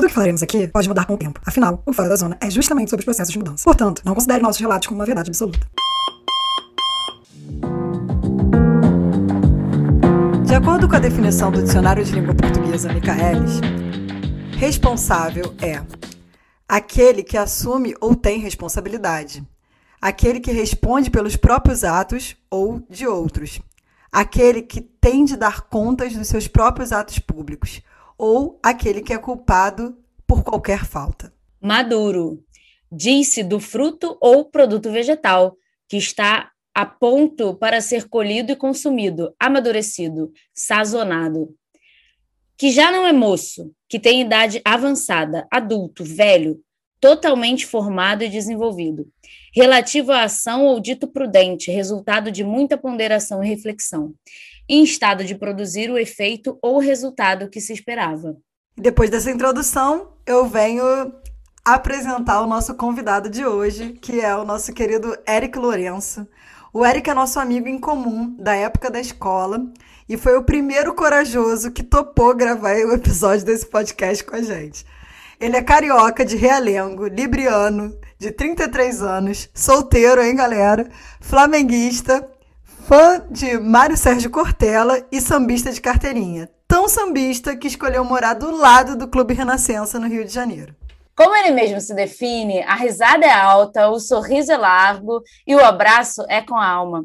Tudo que falaremos aqui pode mudar com o tempo. Afinal, o Fora da Zona é justamente sobre os processos de mudança. Portanto, não considere nossos relatos como uma verdade absoluta. De acordo com a definição do Dicionário de Língua Portuguesa Michaelis, responsável é aquele que assume ou tem responsabilidade, aquele que responde pelos próprios atos ou de outros, aquele que tem de dar contas dos seus próprios atos públicos, ou aquele que é culpado por qualquer falta. Maduro. Diz-se do fruto ou produto vegetal, que está a ponto para ser colhido e consumido, amadurecido, sazonado. Que já não é moço, que tem idade avançada, adulto, velho, totalmente formado e desenvolvido, relativo à ação ou dito prudente, resultado de muita ponderação e reflexão, em estado de produzir o efeito ou resultado que se esperava. Depois dessa introdução, eu venho apresentar o nosso convidado de hoje, que é o nosso querido Eric Lourenço. O Eric é nosso amigo em comum da época da escola e foi o primeiro corajoso que topou gravar o episódio desse podcast com a gente. Ele é carioca de Realengo, libriano, de 33 anos, solteiro, hein, galera? Flamenguista, fã de Mário Sérgio Cortella e sambista de carteirinha. Tão sambista que escolheu morar do lado do Clube Renascença, no Rio de Janeiro. Como ele mesmo se define, a risada é alta, o sorriso é largo e o abraço é com a alma.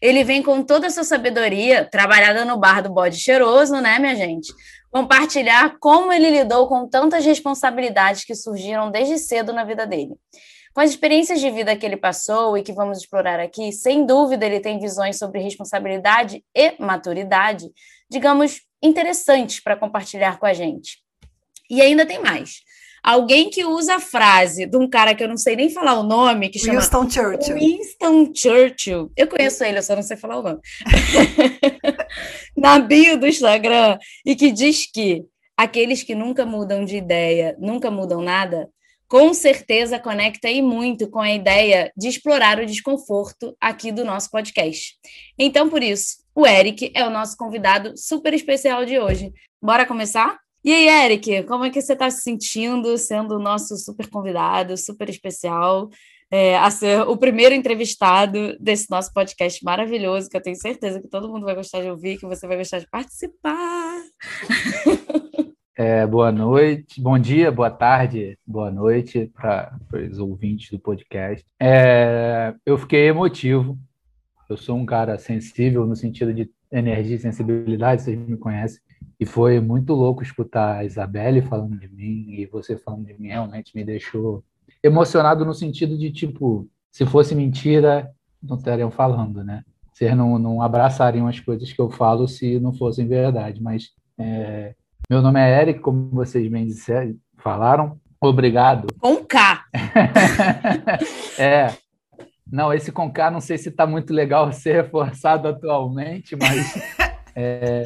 Ele vem com toda a sua sabedoria, trabalhada no bar do bode cheiroso, né, minha gente? compartilhar como ele lidou com tantas responsabilidades que surgiram desde cedo na vida dele. Com as experiências de vida que ele passou e que vamos explorar aqui, sem dúvida ele tem visões sobre responsabilidade e maturidade, digamos, interessantes para compartilhar com a gente. E ainda tem mais. Alguém que usa a frase de um cara que eu não sei nem falar o nome, que chama Winston Churchill. Winston Churchill. Eu conheço ele, eu só não sei falar o nome. na bio do Instagram e que diz que aqueles que nunca mudam de ideia, nunca mudam nada, com certeza conecta aí muito com a ideia de explorar o desconforto aqui do nosso podcast. Então, por isso, o Eric é o nosso convidado super especial de hoje. Bora começar? E aí, Eric, como é que você está se sentindo sendo o nosso super convidado, super especial? é, a ser o primeiro entrevistado desse nosso podcast maravilhoso, que eu tenho certeza que todo mundo vai gostar de ouvir, que você vai gostar de participar. É, boa noite, bom dia, boa tarde, boa noite para os ouvintes do podcast. É, eu fiquei emotivo. Eu sou um cara sensível no sentido de energia e sensibilidade, vocês me conhecem. E foi muito louco escutar a Isabelle falando de mim e você falando de mim, realmente me deixou emocionado no sentido de, tipo, se fosse mentira, não estariam falando, né? Vocês não, não abraçariam as coisas que eu falo se não fossem verdade. Mas é, meu nome é Eric, como vocês bem disseram, falaram. Obrigado. Com K. é. Não, esse com K não sei se está muito legal ser reforçado atualmente, mas é,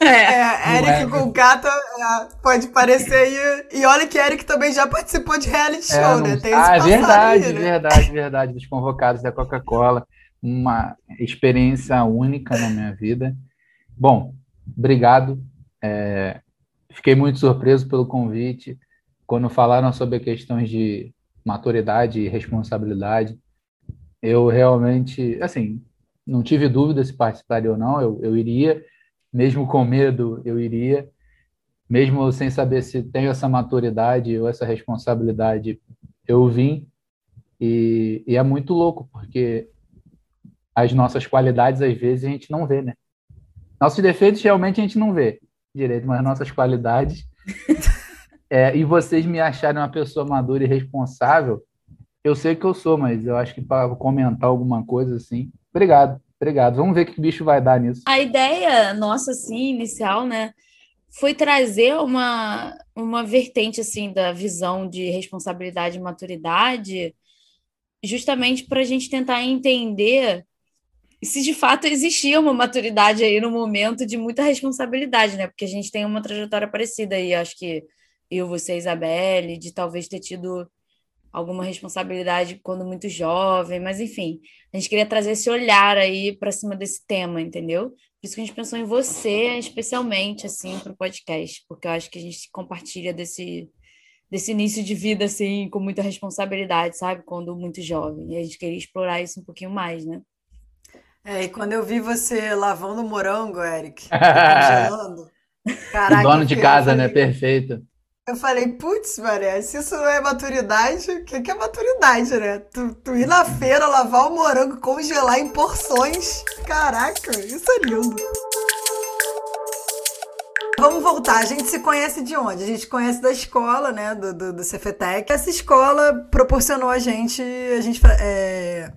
é, é Eric é. com Gata é, pode parecer. E, e olha que Eric também já participou de reality é, show, né? Tem ah, verdade, aí, né? verdade, verdade. Dos convocados da Coca-Cola. Uma experiência única na minha vida. Bom, obrigado. É, fiquei muito surpreso pelo convite. Quando falaram sobre questões de maturidade e responsabilidade, eu realmente, assim, não tive dúvida se participaria ou não, eu, eu iria mesmo com medo, eu iria. mesmo sem saber se tenho essa maturidade ou essa responsabilidade, eu vim e, e é muito louco, porque as nossas qualidades, às vezes, a gente não vê, né? Nossos defeitos, realmente, a gente não vê direito, mas nossas qualidades... é, e vocês me acharem uma pessoa madura e responsável, eu sei que eu sou, mas eu acho que para comentar alguma coisa assim. Obrigado, obrigado. Vamos ver que bicho vai dar nisso. A ideia nossa, assim, inicial, né, foi trazer uma, uma vertente, assim, da visão de responsabilidade e maturidade, justamente para a gente tentar entender se de fato existia uma maturidade aí no momento de muita responsabilidade, né? Porque a gente tem uma trajetória parecida aí, acho que eu, você, Isabelle, de talvez ter tido alguma responsabilidade quando muito jovem, mas enfim, a gente queria trazer esse olhar aí para cima desse tema, entendeu? Por isso que a gente pensou em você, especialmente assim, para o podcast, porque eu acho que a gente compartilha desse desse início de vida assim, com muita responsabilidade, sabe? Quando muito jovem. E a gente queria explorar isso um pouquinho mais, né? É, e quando eu vi você lavando morango, Eric, congelando. Caraca, dono de casa, né? Perfeito. Eu falei, putz, Maria, se isso não é maturidade, o que, que é maturidade, né? Tu, tu ir na feira, lavar o morango, congelar em porções. Caraca, isso é lindo. Vamos voltar. A gente se conhece de onde? A gente conhece da escola, né? Do, do, do Cefetec. Essa escola proporcionou a gente, a gente é,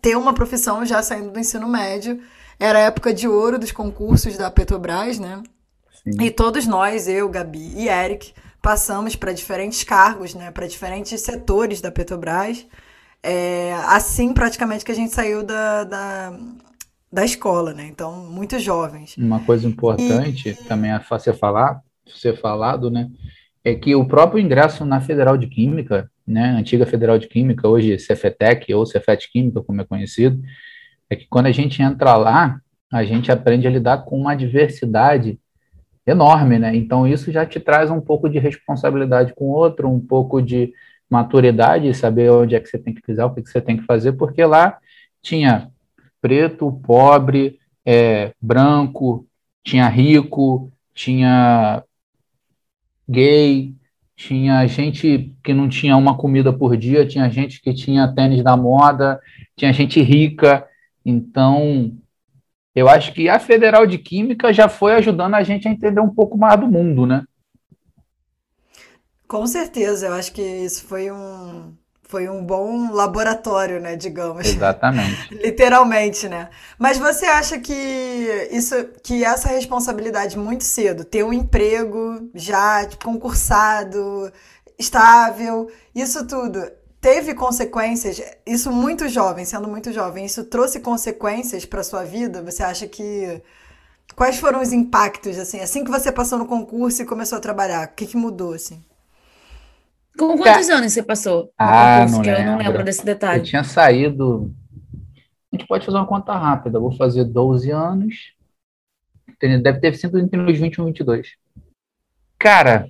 ter uma profissão já saindo do ensino médio. Era a época de ouro dos concursos da Petrobras, né? Sim. E todos nós, eu, Gabi e Eric, passamos para diferentes cargos, né, para diferentes setores da Petrobras. É, assim, praticamente, que a gente saiu da, da, da escola, né? Então, muito jovens. Uma coisa importante e... também a você falar, ser falado, né? É que o próprio ingresso na Federal de Química, né? Antiga Federal de Química, hoje Cefetec ou Cefet Química, como é conhecido, é que quando a gente entra lá, a gente aprende a lidar com uma diversidade enorme, né? Então isso já te traz um pouco de responsabilidade com o outro, um pouco de maturidade, saber onde é que você tem que pisar, o que, que você tem que fazer, porque lá tinha preto, pobre, é, branco, tinha rico, tinha gay, tinha gente que não tinha uma comida por dia, tinha gente que tinha tênis da moda, tinha gente rica. Então, eu acho que a Federal de Química já foi ajudando a gente a entender um pouco mais do mundo, né? Com certeza, eu acho que isso foi um, foi um bom laboratório, né, digamos. Exatamente. Literalmente, né? Mas você acha que isso, que essa responsabilidade muito cedo, ter um emprego já tipo, concursado, estável, isso tudo, teve consequências, isso muito jovem, sendo muito jovem, isso trouxe consequências para sua vida? Você acha que quais foram os impactos assim, assim que você passou no concurso e começou a trabalhar? O que, que mudou assim? Com quantos anos você passou ah? Não que lembro. eu não lembro desse detalhe. Eu tinha saído. A gente pode fazer uma conta rápida. vou fazer 12 anos. Deve ter sido entre os 21 e 22. Cara,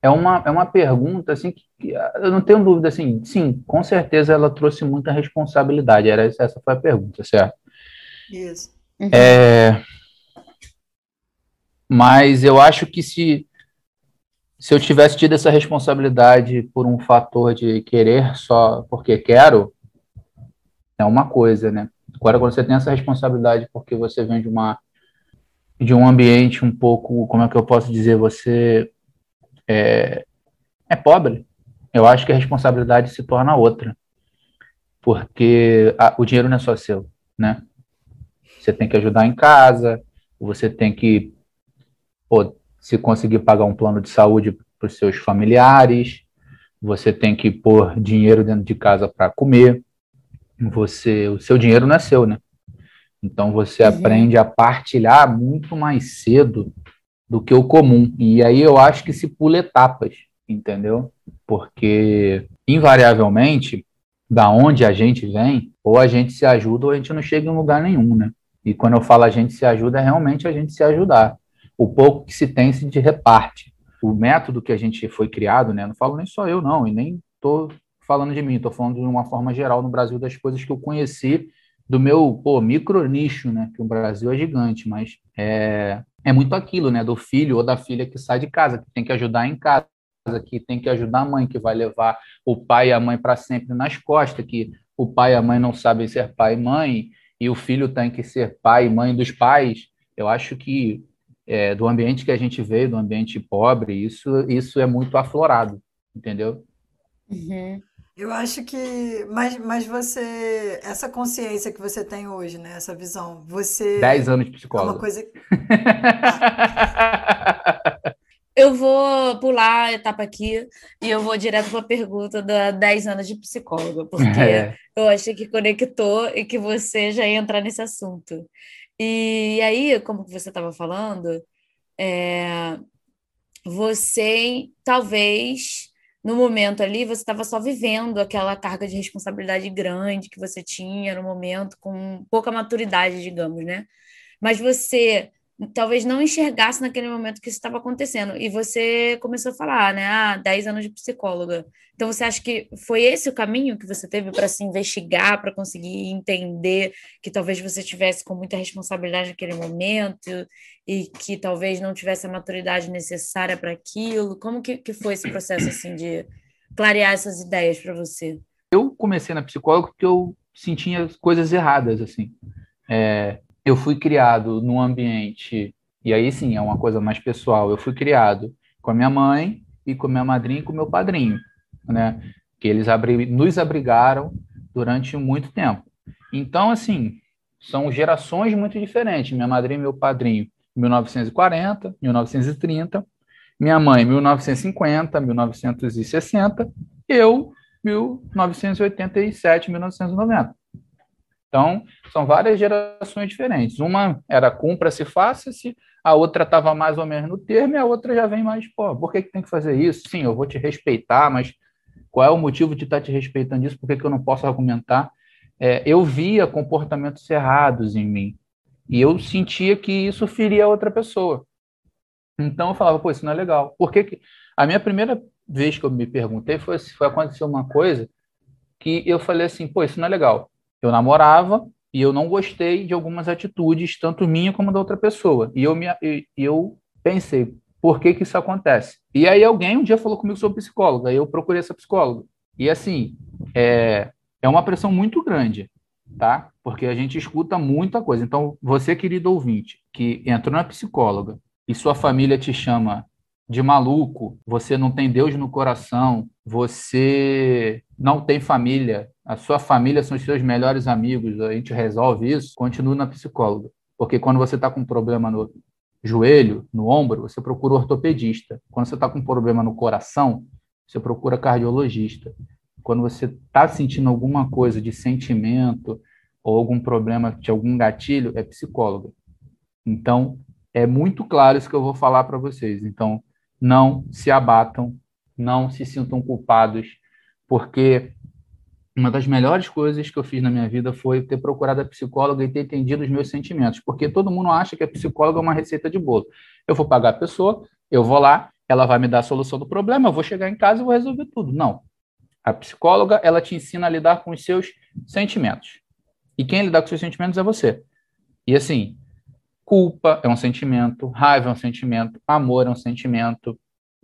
é uma, é uma pergunta assim que, que, ah, eu não tenho dúvida assim, sim, com certeza ela trouxe muita responsabilidade. Era essa foi a pergunta, certo? Isso. Uhum. É, mas eu acho que se se eu tivesse tido essa responsabilidade por um fator de querer só porque quero, é uma coisa, né? Agora, quando você tem essa responsabilidade porque você vem de uma de um ambiente um pouco, como é que eu posso dizer, você é, é pobre. Eu acho que a responsabilidade se torna outra, porque a, o dinheiro não é só seu, né? Você tem que ajudar em casa, você tem que, pô, se conseguir pagar um plano de saúde para os seus familiares, você tem que pôr dinheiro dentro de casa para comer. Você, o seu dinheiro não é seu, né? Então você uhum. aprende a partilhar muito mais cedo do que o comum. E aí eu acho que se pula etapas, entendeu? Porque, invariavelmente, da onde a gente vem, ou a gente se ajuda ou a gente não chega em lugar nenhum, né? E quando eu falo a gente se ajuda, é realmente a gente se ajudar. O pouco que se tem se reparte. O método que a gente foi criado, né? Não falo nem só eu, não, e nem estou falando de mim, estou falando de uma forma geral no Brasil das coisas que eu conheci do meu pô, micro nicho, né? Que o Brasil é gigante, mas é, é muito aquilo, né? Do filho ou da filha que sai de casa, que tem que ajudar em casa, que tem que ajudar a mãe, que vai levar o pai e a mãe para sempre nas costas, que o pai e a mãe não sabem ser pai e mãe, e o filho tem que ser pai e mãe dos pais. Eu acho que é, do ambiente que a gente veio, do ambiente pobre, isso, isso é muito aflorado, entendeu? Uhum. Eu acho que. Mas, mas você. Essa consciência que você tem hoje, né? Essa visão. Você. Dez anos de psicólogo. É uma coisa. Eu vou pular a etapa aqui e eu vou direto para a pergunta da 10 anos de psicóloga, porque é. eu achei que conectou e que você já ia entrar nesse assunto. E aí, como você estava falando, é, você talvez no momento ali você estava só vivendo aquela carga de responsabilidade grande que você tinha no momento, com pouca maturidade, digamos, né? Mas você talvez não enxergasse naquele momento que isso estava acontecendo. E você começou a falar, né? Ah, 10 anos de psicóloga. Então, você acha que foi esse o caminho que você teve para se investigar, para conseguir entender que talvez você tivesse com muita responsabilidade naquele momento e que talvez não tivesse a maturidade necessária para aquilo? Como que, que foi esse processo, assim, de clarear essas ideias para você? Eu comecei na psicóloga porque eu sentia coisas erradas, assim. É, eu fui criado num ambiente, e aí sim é uma coisa mais pessoal, eu fui criado com a minha mãe e com a minha madrinha e com o meu padrinho, né? Que eles abri nos abrigaram durante muito tempo. Então, assim, são gerações muito diferentes. Minha madrinha e meu padrinho, 1940, 1930, minha mãe, 1950, 1960, eu, 1987, 1990. Então, são várias gerações diferentes. Uma era cumpra-se, faça-se, a outra estava mais ou menos no termo, e a outra já vem mais, pô, por que, que tem que fazer isso? Sim, eu vou te respeitar, mas qual é o motivo de estar tá te respeitando isso? Por que, que eu não posso argumentar? É, eu via comportamentos errados em mim, e eu sentia que isso feria a outra pessoa. Então eu falava, pô, isso não é legal. Por que, que... A minha primeira vez que eu me perguntei foi, foi acontecer uma coisa que eu falei assim, pô, isso não é legal eu namorava e eu não gostei de algumas atitudes, tanto minha como da outra pessoa. E eu, me, eu pensei, por que, que isso acontece? E aí alguém um dia falou comigo sobre psicóloga, e eu procurei essa psicóloga. E assim, é, é uma pressão muito grande, tá? Porque a gente escuta muita coisa. Então, você, querido ouvinte, que entrou na psicóloga e sua família te chama de maluco, você não tem Deus no coração, você não tem família, a sua família são os seus melhores amigos, a gente resolve isso, continue na psicóloga. Porque quando você está com um problema no joelho, no ombro, você procura ortopedista. Quando você está com um problema no coração, você procura cardiologista. Quando você está sentindo alguma coisa de sentimento ou algum problema de algum gatilho, é psicóloga. Então, é muito claro isso que eu vou falar para vocês. Então, não se abatam, não se sintam culpados, porque uma das melhores coisas que eu fiz na minha vida foi ter procurado a psicóloga e ter entendido os meus sentimentos, porque todo mundo acha que a psicóloga é uma receita de bolo. Eu vou pagar a pessoa, eu vou lá, ela vai me dar a solução do problema, eu vou chegar em casa e vou resolver tudo. Não. A psicóloga, ela te ensina a lidar com os seus sentimentos. E quem lidar com os seus sentimentos é você. E assim, Culpa é um sentimento, raiva é um sentimento, amor é um sentimento,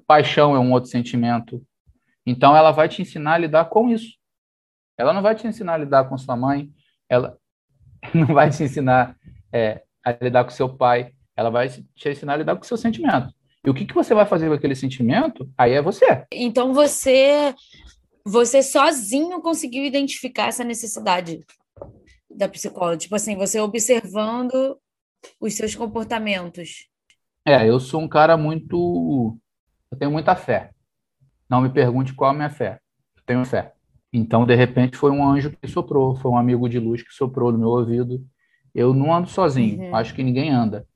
paixão é um outro sentimento. Então, ela vai te ensinar a lidar com isso. Ela não vai te ensinar a lidar com sua mãe, ela não vai te ensinar é, a lidar com seu pai, ela vai te ensinar a lidar com seu sentimento. E o que, que você vai fazer com aquele sentimento, aí é você. Então, você, você sozinho conseguiu identificar essa necessidade da psicóloga? Tipo assim, você observando os seus comportamentos? É, eu sou um cara muito. Eu tenho muita fé. Não me pergunte qual é a minha fé. Eu tenho fé. Então, de repente, foi um anjo que soprou, foi um amigo de luz que soprou no meu ouvido. Eu não ando sozinho, uhum. acho que ninguém anda.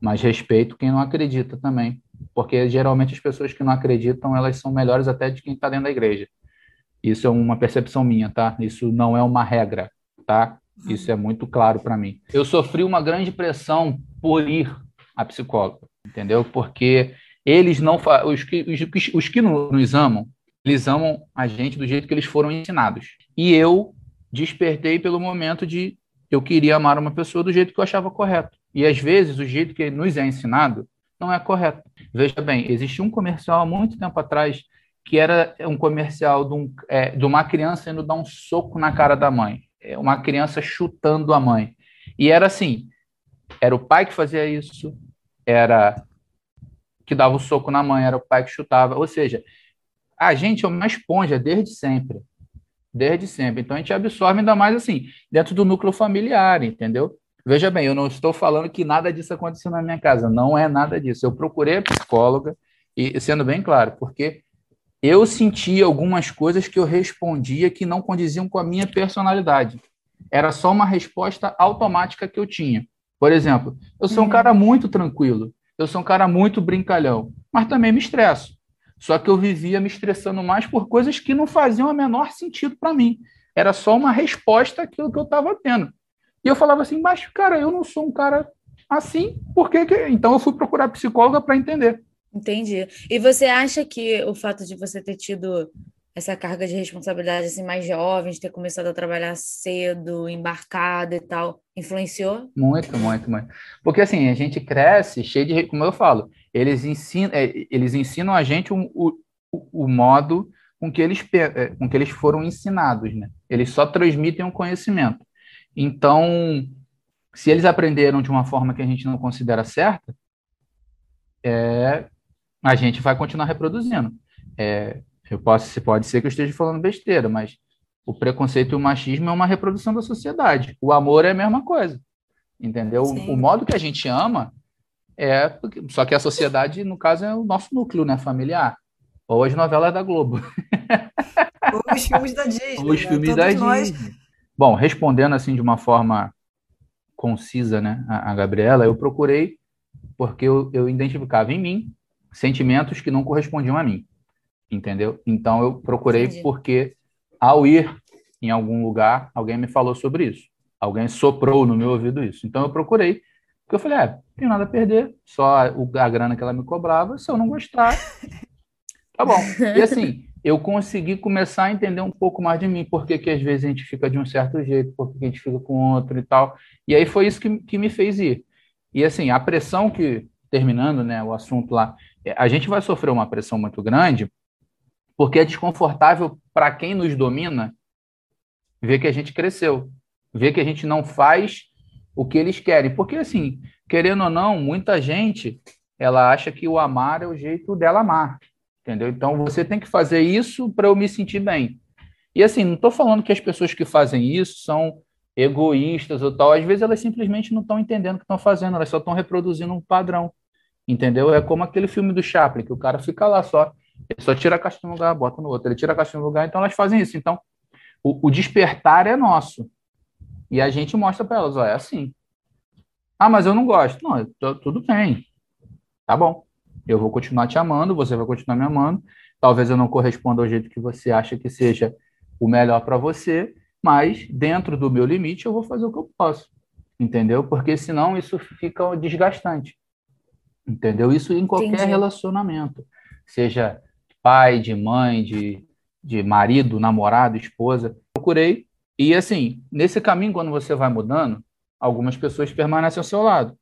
Mas respeito quem não acredita também. Porque geralmente as pessoas que não acreditam, elas são melhores até de quem está dentro da igreja. Isso é uma percepção minha, tá? Isso não é uma regra, tá? Isso é muito claro para mim. Eu sofri uma grande pressão por ir a psicóloga, entendeu? Porque eles não os que os, os que nos amam, eles amam a gente do jeito que eles foram ensinados. E eu despertei pelo momento de eu queria amar uma pessoa do jeito que eu achava correto. E às vezes o jeito que nos é ensinado não é correto. Veja bem, existia um comercial há muito tempo atrás que era um comercial de, um, é, de uma criança indo dar um soco na cara da mãe. É, uma criança chutando a mãe. E era assim: era o pai que fazia isso, era que dava o um soco na mãe, era o pai que chutava. Ou seja, a gente é uma esponja desde sempre. Desde sempre. Então a gente absorve ainda mais assim, dentro do núcleo familiar, entendeu? Veja bem, eu não estou falando que nada disso aconteceu na minha casa, não é nada disso. Eu procurei a psicóloga, e sendo bem claro, porque eu sentia algumas coisas que eu respondia que não condiziam com a minha personalidade. Era só uma resposta automática que eu tinha. Por exemplo, eu sou um uhum. cara muito tranquilo, eu sou um cara muito brincalhão, mas também me estresso. Só que eu vivia me estressando mais por coisas que não faziam o menor sentido para mim. Era só uma resposta àquilo que eu estava tendo. E eu falava assim, mas, cara, eu não sou um cara assim, por que. que... Então eu fui procurar psicóloga para entender. Entendi. E você acha que o fato de você ter tido essa carga de responsabilidade assim mais jovem, de ter começado a trabalhar cedo, embarcado e tal, influenciou? Muito, muito, muito. Porque assim, a gente cresce cheio de, como eu falo, eles ensinam, é, eles ensinam a gente o, o, o modo com que eles é, com que eles foram ensinados, né? Eles só transmitem o conhecimento. Então, se eles aprenderam de uma forma que a gente não considera certa, é, a gente vai continuar reproduzindo. É, eu posso, pode ser que eu esteja falando besteira, mas o preconceito e o machismo é uma reprodução da sociedade. O amor é a mesma coisa, entendeu? O, o, modo que a gente ama é só que a sociedade, no caso, é o nosso núcleo, né, familiar. Ou as novelas da Globo. Ou os filmes da Disney. Ou os né? filmes Todos da nós... Disney Bom, respondendo assim de uma forma concisa, né, a, a Gabriela, eu procurei porque eu, eu identificava em mim sentimentos que não correspondiam a mim, entendeu? Então eu procurei Entendi. porque ao ir em algum lugar, alguém me falou sobre isso. Alguém soprou no meu ouvido isso. Então eu procurei, porque eu falei, é, não tenho nada a perder, só a, a grana que ela me cobrava, se eu não gostar, tá bom. E assim, eu consegui começar a entender um pouco mais de mim, porque que às vezes a gente fica de um certo jeito, porque a gente fica com outro e tal. E aí foi isso que, que me fez ir. E assim, a pressão que, terminando né, o assunto lá, é, a gente vai sofrer uma pressão muito grande, porque é desconfortável para quem nos domina ver que a gente cresceu, ver que a gente não faz o que eles querem. Porque, assim, querendo ou não, muita gente ela acha que o amar é o jeito dela amar entendeu? Então você tem que fazer isso para eu me sentir bem. E assim, não estou falando que as pessoas que fazem isso são egoístas ou tal, às vezes elas simplesmente não estão entendendo o que estão fazendo, elas só estão reproduzindo um padrão, entendeu? É como aquele filme do Chaplin, que o cara fica lá só, ele só tira a caixa de um lugar, bota no outro, ele tira a caixa de um lugar, então elas fazem isso. Então, o, o despertar é nosso. E a gente mostra para elas, ó, é assim. Ah, mas eu não gosto. Não, tô, tudo bem. Tá bom. Eu vou continuar te amando, você vai continuar me amando. Talvez eu não corresponda ao jeito que você acha que seja o melhor para você, mas dentro do meu limite eu vou fazer o que eu posso. Entendeu? Porque senão isso fica desgastante. Entendeu? Isso em qualquer Entendi. relacionamento. Seja pai, de mãe, de, de marido, namorado, esposa. Procurei. E assim, nesse caminho, quando você vai mudando, algumas pessoas permanecem ao seu lado.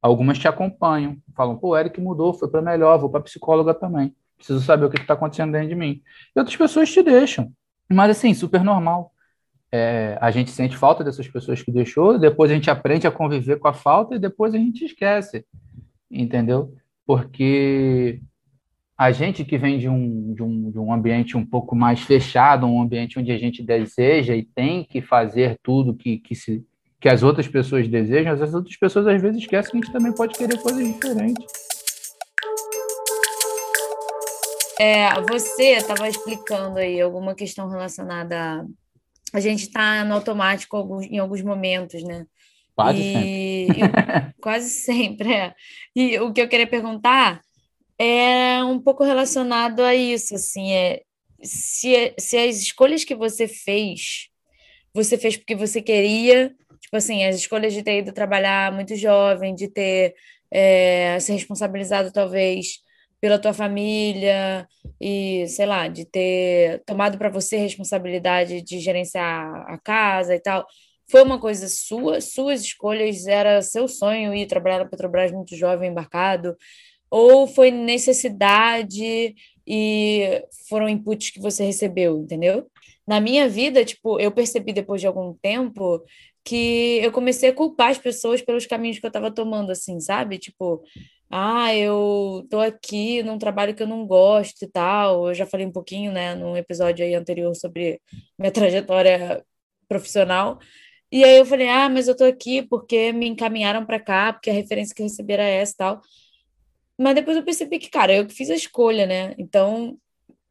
Algumas te acompanham, falam, pô, Eric mudou, foi para melhor, vou para psicóloga também. Preciso saber o que está acontecendo dentro de mim. E outras pessoas te deixam. Mas assim, super normal. É, a gente sente falta dessas pessoas que deixou, depois a gente aprende a conviver com a falta e depois a gente esquece. Entendeu? Porque a gente que vem de um, de, um, de um ambiente um pouco mais fechado, um ambiente onde a gente deseja e tem que fazer tudo que, que, se, que as outras pessoas desejam, as outras pessoas às vezes esquecem que a gente também pode querer coisas diferentes. É, você estava explicando aí alguma questão relacionada a. A gente está no automático em alguns momentos, né? Quase e... sempre. E... quase sempre, é. E o que eu queria perguntar é um pouco relacionado a isso, assim, é se, se as escolhas que você fez, você fez porque você queria Tipo assim, as escolhas de ter ido trabalhar muito jovem, de ter é, se responsabilizado talvez pela tua família e, sei lá, de ter tomado para você a responsabilidade de gerenciar a casa e tal. Foi uma coisa sua, suas escolhas, era seu sonho ir trabalhar na Petrobras muito jovem, embarcado, ou foi necessidade e foram inputs que você recebeu, entendeu? Na minha vida, tipo, eu percebi depois de algum tempo que eu comecei a culpar as pessoas pelos caminhos que eu estava tomando, assim, sabe? Tipo, ah, eu tô aqui num trabalho que eu não gosto e tal. Eu já falei um pouquinho, né, num episódio aí anterior sobre minha trajetória profissional. E aí eu falei, ah, mas eu tô aqui porque me encaminharam para cá, porque a referência que eu recebi era essa e tal. Mas depois eu percebi que, cara, eu que fiz a escolha, né? Então,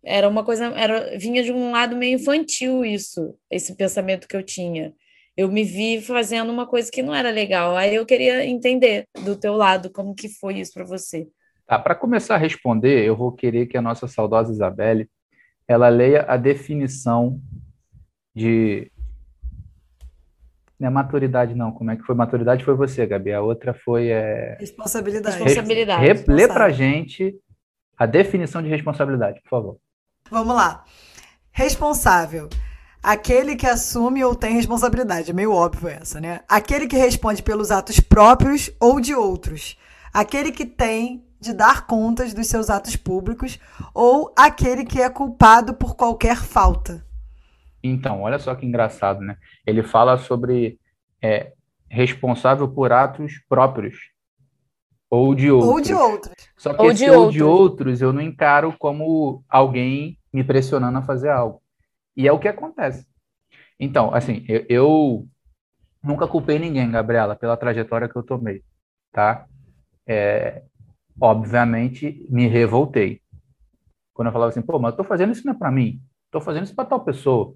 era uma coisa, era vinha de um lado meio infantil isso, esse pensamento que eu tinha. Eu me vi fazendo uma coisa que não era legal. Aí eu queria entender do teu lado como que foi isso para você. Tá, para começar a responder, eu vou querer que a nossa saudosa Isabelle ela leia a definição de não é maturidade, não. Como é que foi? Maturidade foi você, Gabi. A outra foi. É... Responsabilidade. Responsabilidade. Re... Lê pra gente a definição de responsabilidade, por favor. Vamos lá. Responsável. Aquele que assume ou tem responsabilidade. É meio óbvio essa, né? Aquele que responde pelos atos próprios ou de outros. Aquele que tem de dar contas dos seus atos públicos ou aquele que é culpado por qualquer falta. Então, olha só que engraçado, né? Ele fala sobre é, responsável por atos próprios ou de outros. Ou de outros. Só que ou esse de ou outros. de outros eu não encaro como alguém me pressionando a fazer algo. E é o que acontece. Então, assim, eu, eu nunca culpei ninguém, Gabriela, pela trajetória que eu tomei, tá? É, obviamente, me revoltei. Quando eu falava assim, pô, mas eu tô fazendo isso não é para mim, tô fazendo isso para tal pessoa.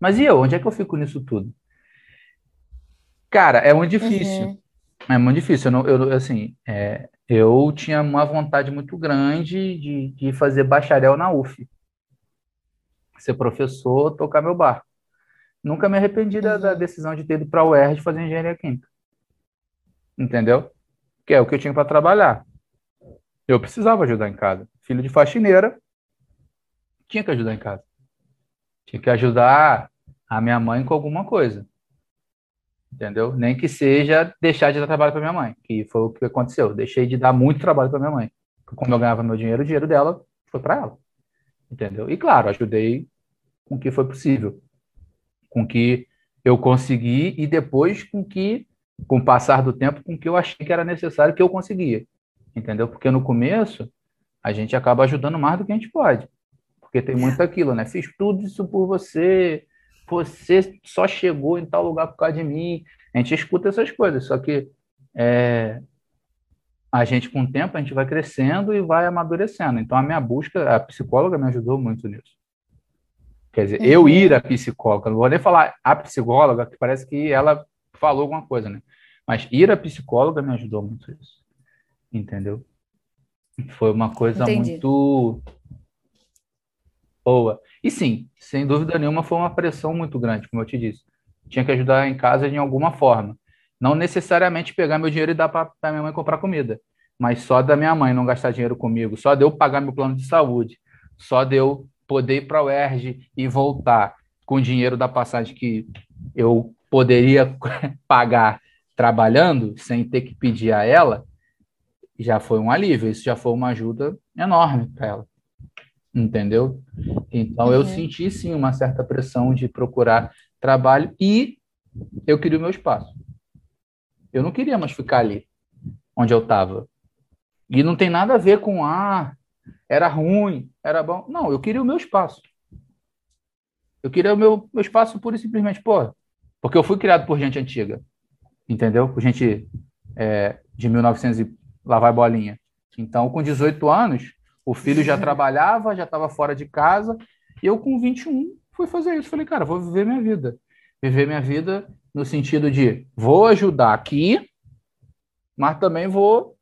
Mas e eu? Onde é que eu fico nisso tudo? Cara, é muito difícil. Uhum. É muito difícil. Eu, não, eu assim, é, eu tinha uma vontade muito grande de, de fazer bacharel na UF. Ser professor, tocar meu barco. Nunca me arrependi uhum. da, da, decisão de ter ido para a UERJ fazer engenharia química. Entendeu? Que é o que eu tinha para trabalhar. Eu precisava ajudar em casa. Filho de faxineira, tinha que ajudar em casa. Tinha que ajudar a minha mãe com alguma coisa. Entendeu? Nem que seja deixar de dar trabalho para minha mãe, que foi o que aconteceu. Deixei de dar muito trabalho para minha mãe. Como eu ganhava meu dinheiro, o dinheiro dela foi para ela. Entendeu? E claro, ajudei com o que foi possível. Com o que eu consegui e depois com que, com o passar do tempo, com o que eu achei que era necessário que eu conseguia. Entendeu? Porque no começo, a gente acaba ajudando mais do que a gente pode. Porque tem muito aquilo, né? Fiz tudo isso por você, você só chegou em tal lugar por causa de mim. A gente escuta essas coisas, só que é, a gente, com o tempo, a gente vai crescendo e vai amadurecendo. Então, a minha busca, a psicóloga me ajudou muito nisso. Quer dizer, uhum. eu ir à psicóloga, não vou nem falar a psicóloga, que parece que ela falou alguma coisa, né? Mas ir à psicóloga me ajudou muito isso. Entendeu? Foi uma coisa Entendi. muito boa. E sim, sem dúvida nenhuma, foi uma pressão muito grande, como eu te disse. Tinha que ajudar em casa de alguma forma. Não necessariamente pegar meu dinheiro e dar para minha mãe comprar comida, mas só da minha mãe não gastar dinheiro comigo, só de eu pagar meu plano de saúde, só de eu poder ir para o ERG e voltar com o dinheiro da passagem que eu poderia pagar trabalhando, sem ter que pedir a ela, já foi um alívio. Isso já foi uma ajuda enorme para ela entendeu? Então uhum. eu senti sim uma certa pressão de procurar trabalho e eu queria o meu espaço. Eu não queria mais ficar ali onde eu estava. E não tem nada a ver com ah, era ruim, era bom. Não, eu queria o meu espaço. Eu queria o meu, meu espaço pura e simplesmente, pô, porque eu fui criado por gente antiga, entendeu? Por gente é, de 1900 e lá vai bolinha. Então, com 18 anos, o filho já trabalhava, já estava fora de casa, e eu com 21 fui fazer isso. Falei, cara, vou viver minha vida. Viver minha vida no sentido de vou ajudar aqui, mas também vou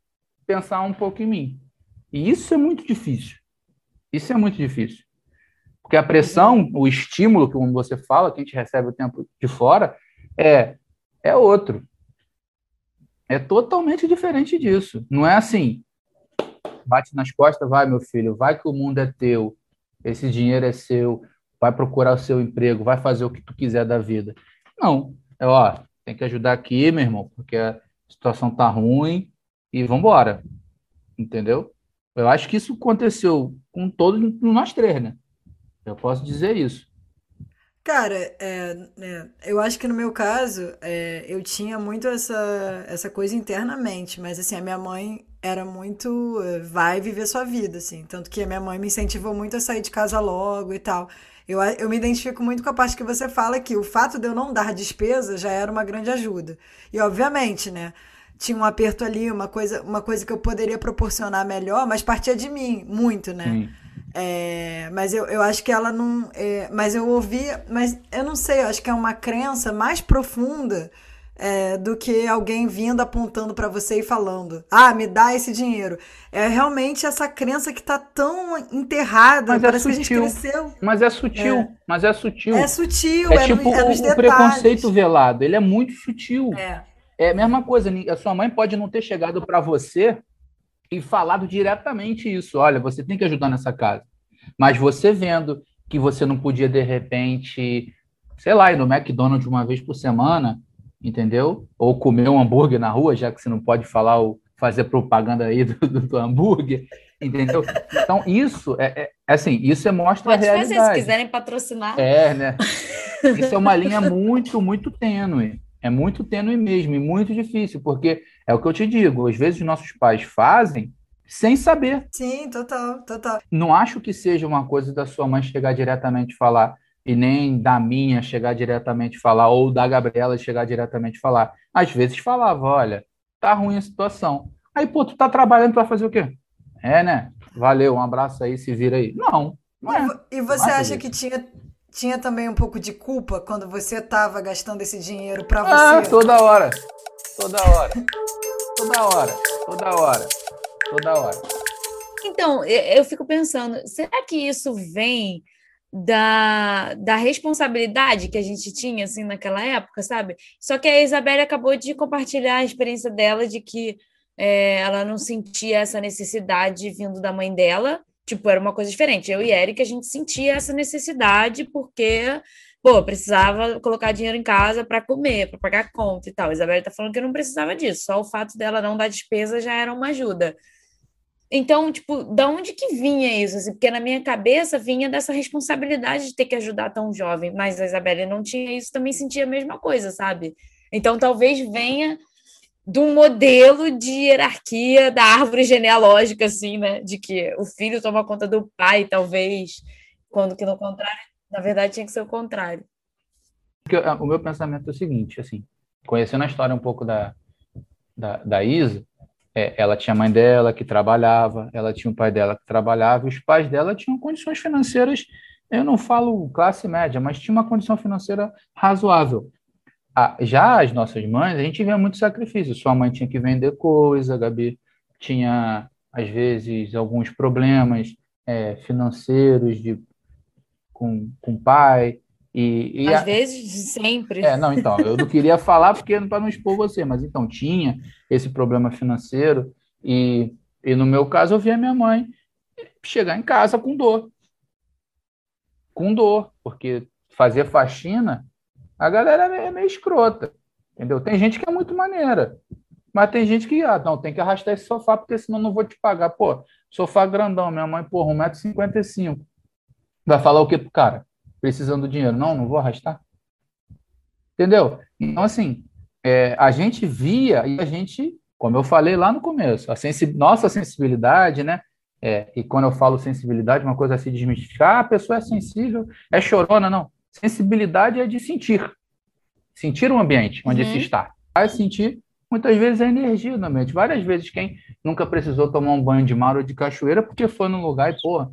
pensar um pouco em mim. E isso é muito difícil. Isso é muito difícil. Porque a pressão, o estímulo, como você fala, que a gente recebe o tempo de fora, é, é outro. É totalmente diferente disso. Não é assim, bate nas costas, vai, meu filho, vai que o mundo é teu, esse dinheiro é seu, vai procurar o seu emprego, vai fazer o que tu quiser da vida. Não, É, ó, tem que ajudar aqui, meu irmão, porque a situação tá ruim e vambora. Entendeu? Eu acho que isso aconteceu com todos nós três, né? Eu posso dizer isso. Cara, é, é, eu acho que no meu caso, é, eu tinha muito essa, essa coisa internamente, mas assim, a minha mãe era muito, vai viver sua vida, assim, tanto que a minha mãe me incentivou muito a sair de casa logo e tal. Eu, eu me identifico muito com a parte que você fala que o fato de eu não dar despesa já era uma grande ajuda. E obviamente, né? Tinha um aperto ali, uma coisa, uma coisa que eu poderia proporcionar melhor, mas partia de mim, muito, né? Sim. É, mas eu, eu acho que ela não. É, mas eu ouvi. Mas eu não sei, eu acho que é uma crença mais profunda é, do que alguém vindo apontando para você e falando: ah, me dá esse dinheiro. É realmente essa crença que tá tão enterrada, mas é parece é que a gente cresceu. Mas é sutil, é. mas é sutil. É sutil, é, é tipo é o, o preconceito velado, ele é muito sutil. É. É a mesma coisa, a sua mãe pode não ter chegado para você e falado diretamente isso. Olha, você tem que ajudar nessa casa. Mas você vendo que você não podia, de repente, sei lá, ir no McDonald's uma vez por semana, entendeu? Ou comer um hambúrguer na rua, já que você não pode falar ou fazer propaganda aí do, do, do hambúrguer, entendeu? Então, isso é, é, é assim, isso é mostra pode a realidade. Pode fazer, se quiserem patrocinar. É, né? Isso é uma linha muito, muito tênue. É muito tênue mesmo e muito difícil, porque é o que eu te digo, às vezes os nossos pais fazem sem saber. Sim, total, total. Não acho que seja uma coisa da sua mãe chegar diretamente e falar, e nem da minha chegar diretamente falar, ou da Gabriela chegar diretamente falar. Às vezes falava, olha, tá ruim a situação. Aí, pô, tu tá trabalhando, tu vai fazer o quê? É, né? Valeu, um abraço aí, se vira aí. Não, não é. E você acha que tinha tinha também um pouco de culpa quando você estava gastando esse dinheiro para ah, você? Ah, toda hora. Toda hora. Toda hora. Toda hora. Toda hora. Então, eu fico pensando, será que isso vem da, da responsabilidade que a gente tinha assim naquela época, sabe? Só que a Isabelle acabou de compartilhar a experiência dela de que é, ela não sentia essa necessidade vindo da mãe dela, Tipo, era uma coisa diferente. Eu e Eric, a gente sentia essa necessidade porque, pô, precisava colocar dinheiro em casa para comer, para pagar conta e tal. A Isabela tá falando que não precisava disso, só o fato dela não dar despesa já era uma ajuda. Então, tipo, da onde que vinha isso? Assim, porque na minha cabeça vinha dessa responsabilidade de ter que ajudar tão jovem, mas a Isabela não tinha isso, também sentia a mesma coisa, sabe? Então, talvez venha um modelo de hierarquia da árvore genealógica, assim, né? De que o filho toma conta do pai, talvez, quando que no contrário, na verdade, tinha que ser o contrário. Ah, o meu pensamento é o seguinte, assim, conhecendo a história um pouco da, da, da Isa, é, ela tinha a mãe dela que trabalhava, ela tinha o pai dela que trabalhava, e os pais dela tinham condições financeiras, eu não falo classe média, mas tinha uma condição financeira razoável já as nossas mães, a gente vê muito sacrifício. Sua mãe tinha que vender coisa, a Gabi tinha, às vezes, alguns problemas é, financeiros de, com, com o pai. E, e Às a... vezes, sempre. É, não, então, eu não queria falar porque para não expor você, mas então tinha esse problema financeiro e, e no meu caso eu vi a minha mãe chegar em casa com dor. Com dor, porque fazer faxina a galera é meio, é meio escrota, entendeu? Tem gente que é muito maneira, mas tem gente que, ah, não, tem que arrastar esse sofá, porque senão não vou te pagar. Pô, sofá grandão, minha mãe, porra, 1,55m. Vai falar o quê pro cara? Precisando do dinheiro. Não, não vou arrastar. Entendeu? Então, assim, é, a gente via e a gente, como eu falei lá no começo, a sensi nossa sensibilidade, né? É, e quando eu falo sensibilidade, uma coisa assim desmistificar, ah, a pessoa é sensível, é chorona, não. Sensibilidade é de sentir. Sentir o ambiente onde uhum. se está. Vai sentir, muitas vezes, a energia do ambiente. Várias vezes, quem nunca precisou tomar um banho de mar ou de cachoeira, porque foi num lugar e, pô,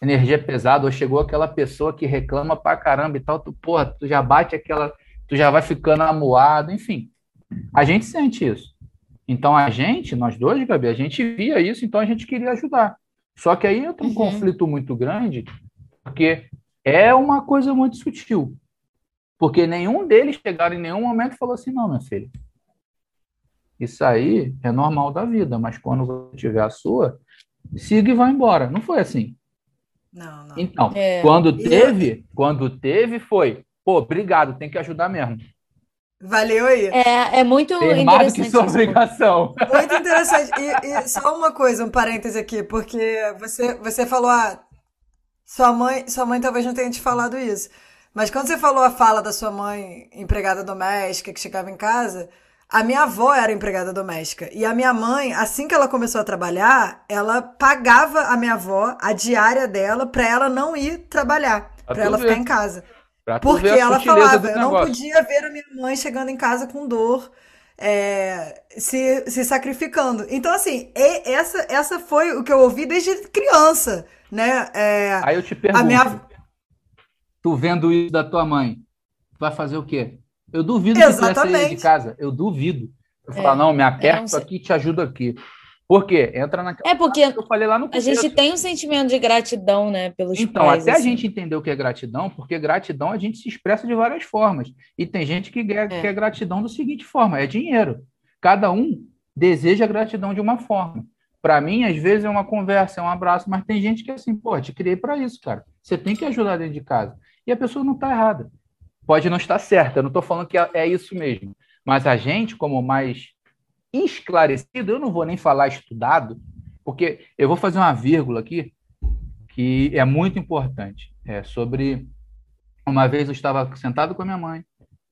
energia pesada, ou chegou aquela pessoa que reclama pra caramba e tal, tu, porra, tu já bate aquela, tu já vai ficando amuado, enfim. A gente sente isso. Então, a gente, nós dois, Gabi, a gente via isso, então a gente queria ajudar. Só que aí entra um uhum. conflito muito grande, porque é uma coisa muito sutil. Porque nenhum deles chegaram em nenhum momento e falou assim: não, minha filha, isso aí é normal da vida, mas quando você tiver a sua, siga e vá embora. Não foi assim. Não, não. Então, é. quando teve, quando teve, foi, pô, obrigado, tem que ajudar mesmo. Valeu aí. É, é muito Ter mais que sua isso. obrigação. Muito interessante. E, e só uma coisa, um parêntese aqui, porque você, você falou, ah, sua mãe, sua mãe talvez não tenha te falado isso. Mas quando você falou a fala da sua mãe, empregada doméstica, que chegava em casa, a minha avó era empregada doméstica. E a minha mãe, assim que ela começou a trabalhar, ela pagava a minha avó a diária dela pra ela não ir trabalhar, tu ela ver. ficar em casa. Pra Porque ela falava, eu não podia ver a minha mãe chegando em casa com dor, é, se, se sacrificando. Então, assim, essa, essa foi o que eu ouvi desde criança, né? É, Aí eu te pergunto, minha- tu vendo isso da tua mãe, vai fazer o quê? Eu duvido que tu ia sair Exatamente. de casa. Eu duvido. Eu É, falar, não, me aperto não aqui e te ajudo aqui. Por quê? Entra naquela É porque que eu falei lá no a começo. gente tem um sentimento de gratidão, né, pelos Então, pais. até a assim. gente entender o que é gratidão, porque gratidão a gente se expressa de várias formas. E tem gente que quer, É. quer gratidão da seguinte forma: é dinheiro. Cada um deseja gratidão de uma forma. Para mim, às vezes é uma conversa, é um abraço, mas tem gente que é assim, pô, te criei para isso, cara. Você tem que ajudar dentro de casa. E a pessoa não está errada. Pode não estar certa, eu não estou falando que é é isso mesmo. Mas a gente, como mais esclarecido, eu não vou nem falar estudado, porque eu vou fazer uma vírgula aqui que é muito importante. É sobre uma vez eu estava sentado com a minha mãe,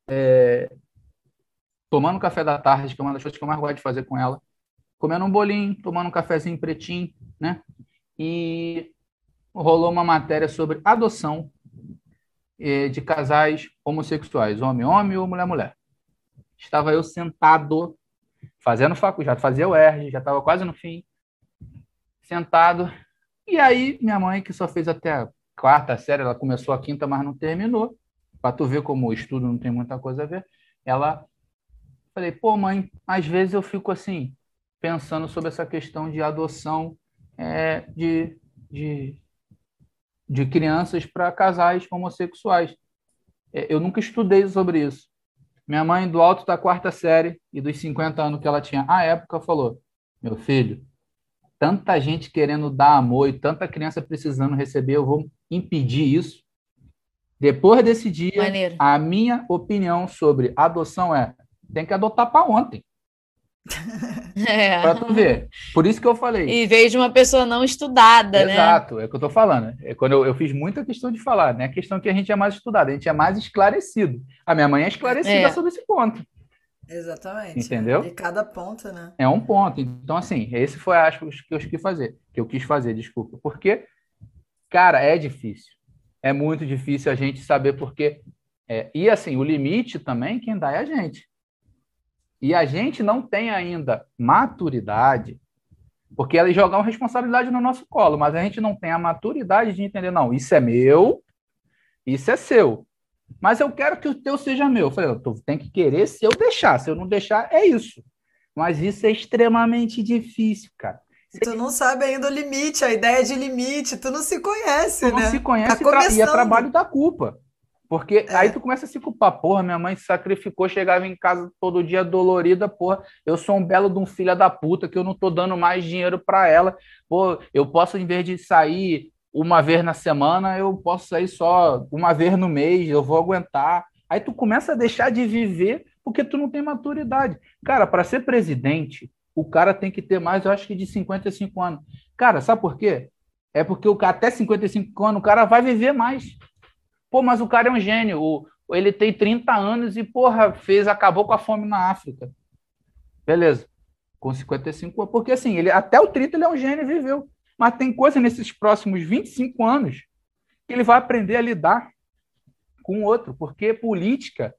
é, tomando café da tarde, que é uma das coisas que eu mais gosto de fazer com ela, comendo um bolinho, tomando um cafezinho pretinho, né? E rolou uma matéria sobre adoção de casais homossexuais, homem-homem ou mulher-mulher. Estava eu sentado, fazendo faculdade, já fazia o R, já estava quase no fim, sentado. E aí, minha mãe, que só fez até a quarta série, ela começou a quinta, mas não terminou. Para tu ver como o estudo não tem muita coisa a ver. Ela, falei, pô, mãe, às vezes eu fico assim, pensando sobre essa questão de adoção é, de, de, de crianças para casais homossexuais. É, Eu nunca estudei sobre isso. Minha mãe, do alto da quarta série e dos 50 anos que ela tinha à época, falou: Meu filho, tanta gente querendo dar amor e tanta criança precisando receber, eu vou impedir isso. Depois desse dia, Maneiro. a minha opinião sobre adoção é: tem que adotar para ontem, É. para tu ver. Por isso que eu falei. E veio de uma pessoa não estudada, né? Exato, é o que eu tô falando. É quando eu, eu fiz muita questão de falar, né? A questão que a gente é mais estudado, a gente é mais esclarecido. A minha mãe é esclarecida É. sobre esse ponto. Exatamente. Entendeu? E cada ponto, né? É um ponto. Então, assim, esse foi acho que eu quis fazer, que eu quis fazer, desculpa. Porque, cara, é difícil. É muito difícil a gente saber porque. é, e assim, o limite também, quem dá é a gente. E a gente não tem ainda maturidade, porque ela jogar uma responsabilidade no nosso colo, mas a gente não tem a maturidade de entender, não, isso é meu, isso é seu. Mas eu quero que o teu seja meu. Eu falei, tu tem que querer se eu deixar. Se eu não deixar, é isso. Mas isso é extremamente difícil, cara. Tu não sabe ainda o limite, a ideia de limite, tu não se conhece, Tu não né? se conhece Tá e é trabalho da culpa. Porque É. aí tu começa a se culpar. Porra, minha mãe se sacrificou, chegava em casa todo dia dolorida. Porra, eu sou um belo de um filho da puta que eu não tô dando mais dinheiro pra ela. Pô, eu posso, em vez de sair uma vez na semana, eu posso sair só uma vez no mês, eu vou aguentar. Aí tu começa a deixar de viver porque tu não tem maturidade. Cara, para ser presidente, o cara tem que ter mais, eu acho que de 55 anos. Cara, sabe por quê? É porque o até 55 anos, o cara vai viver mais. Pô, mas o cara é um gênio. O, ele tem 30 anos e, porra, fez, acabou com a fome na África. Beleza. Com 55 anos. Porque assim, ele, até o 30 ele é um gênio e viveu. Mas tem coisa nesses próximos 25 anos que ele vai aprender a lidar com o outro. Porque política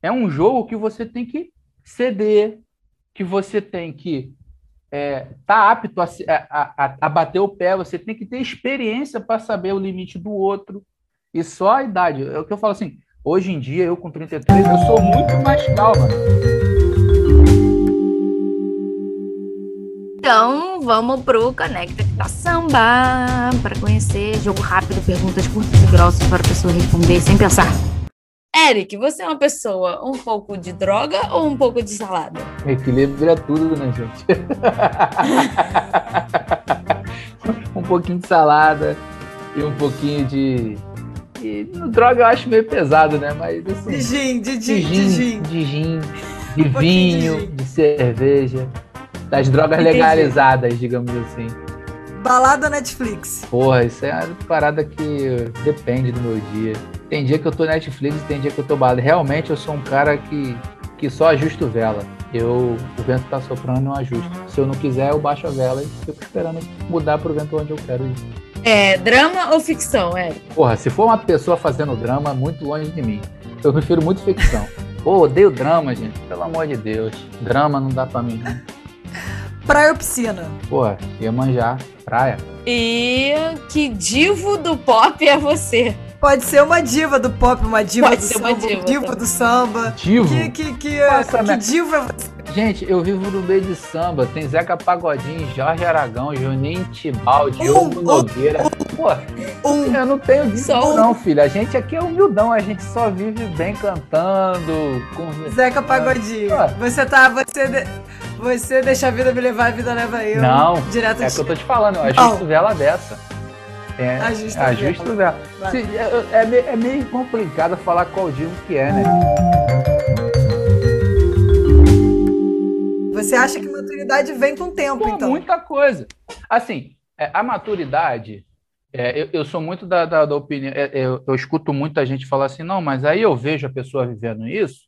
é um jogo que você tem que ceder, que você tem que estar tá apto a, a, a, a bater o pé, você tem que ter experiência para saber o limite do outro. E só a idade. É o que eu falo assim, hoje em dia, eu com 33, eu sou muito mais calma. Então, vamos pro Conecta que tá samba para conhecer jogo rápido, perguntas curtas e grossas para a pessoa responder sem pensar. Eric, você é uma pessoa um pouco de droga ou um pouco de salada? Equilíbrio é tudo, né, gente? um pouquinho de salada e um pouquinho de E droga eu acho meio pesado, né? Mas assim. De gin, de gin, de gin, de, gin, de um vinho, de, de, cerveja. Das drogas Entendi. legalizadas, digamos assim. Balada Netflix. Porra, isso é uma parada que depende do meu dia. Tem dia que eu tô Netflix e tem dia que eu tô balada. Realmente eu sou um cara que, que só ajusto vela. Eu, o vento tá soprando, eu ajusto. Se eu não quiser, eu baixo a vela e fico esperando mudar pro vento onde eu quero ir. É, drama ou ficção, Érico? Porra, se for uma pessoa fazendo drama, muito longe de mim. Eu prefiro muito ficção. Pô, odeio drama, gente. Pelo amor de Deus. Drama não dá pra mim, não. Praia ou piscina? Pô, ia manjar. Praia. E que divo do pop é você? Pode ser uma diva do pop, uma diva Pode do samba, diva, diva do samba. Divo? Que, que, que, Nossa, que diva é você? Gente, eu vivo no meio de samba. Tem Zeca Pagodinho, Jorge Aragão, Juninho Tibaldi, Diogo um, Nogueira. Um, Pô, um, eu não tenho disso um. não, filho. A gente aqui é humildão. A gente só vive bem cantando. Com... Zeca Pagodinho. Pô. Você tá... Você... Você deixa a vida me levar, a vida leva eu. Não, direto é o que eu tô te falando. Eu ajusto vela dessa. É, ajusta, ajusta vela. É, é, é meio complicado falar qual divo que é, né? Você acha que maturidade vem com o tempo, Pô, então? Muita coisa. Assim, é, a maturidade, é, eu, eu, sou muito da, da, da opinião, é, eu, eu, escuto muita gente falar assim, não, mas aí eu vejo a pessoa vivendo isso,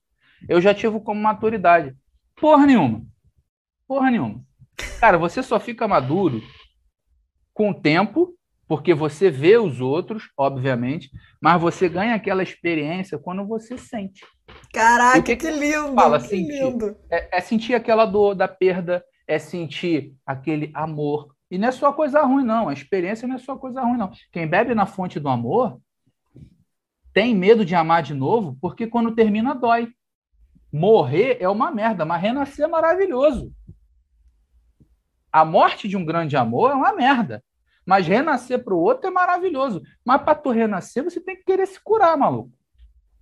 eu já tive como maturidade. Porra nenhuma. Porra nenhuma. Cara, você só fica maduro com o tempo, porque você vê os outros, obviamente, mas você ganha aquela experiência quando você sente. Caraca, que, que, lindo! Fala, que sentir. lindo! É, é, sentir aquela dor da perda, é sentir aquele amor. E não é só coisa ruim, não. A experiência não é só coisa ruim, não. Quem bebe na fonte do amor tem medo de amar de novo, porque quando termina, dói. Morrer é uma merda, mas renascer é maravilhoso. A morte de um grande amor é uma merda. Mas renascer para o outro é maravilhoso. Mas para tu renascer, você tem que querer se curar, maluco.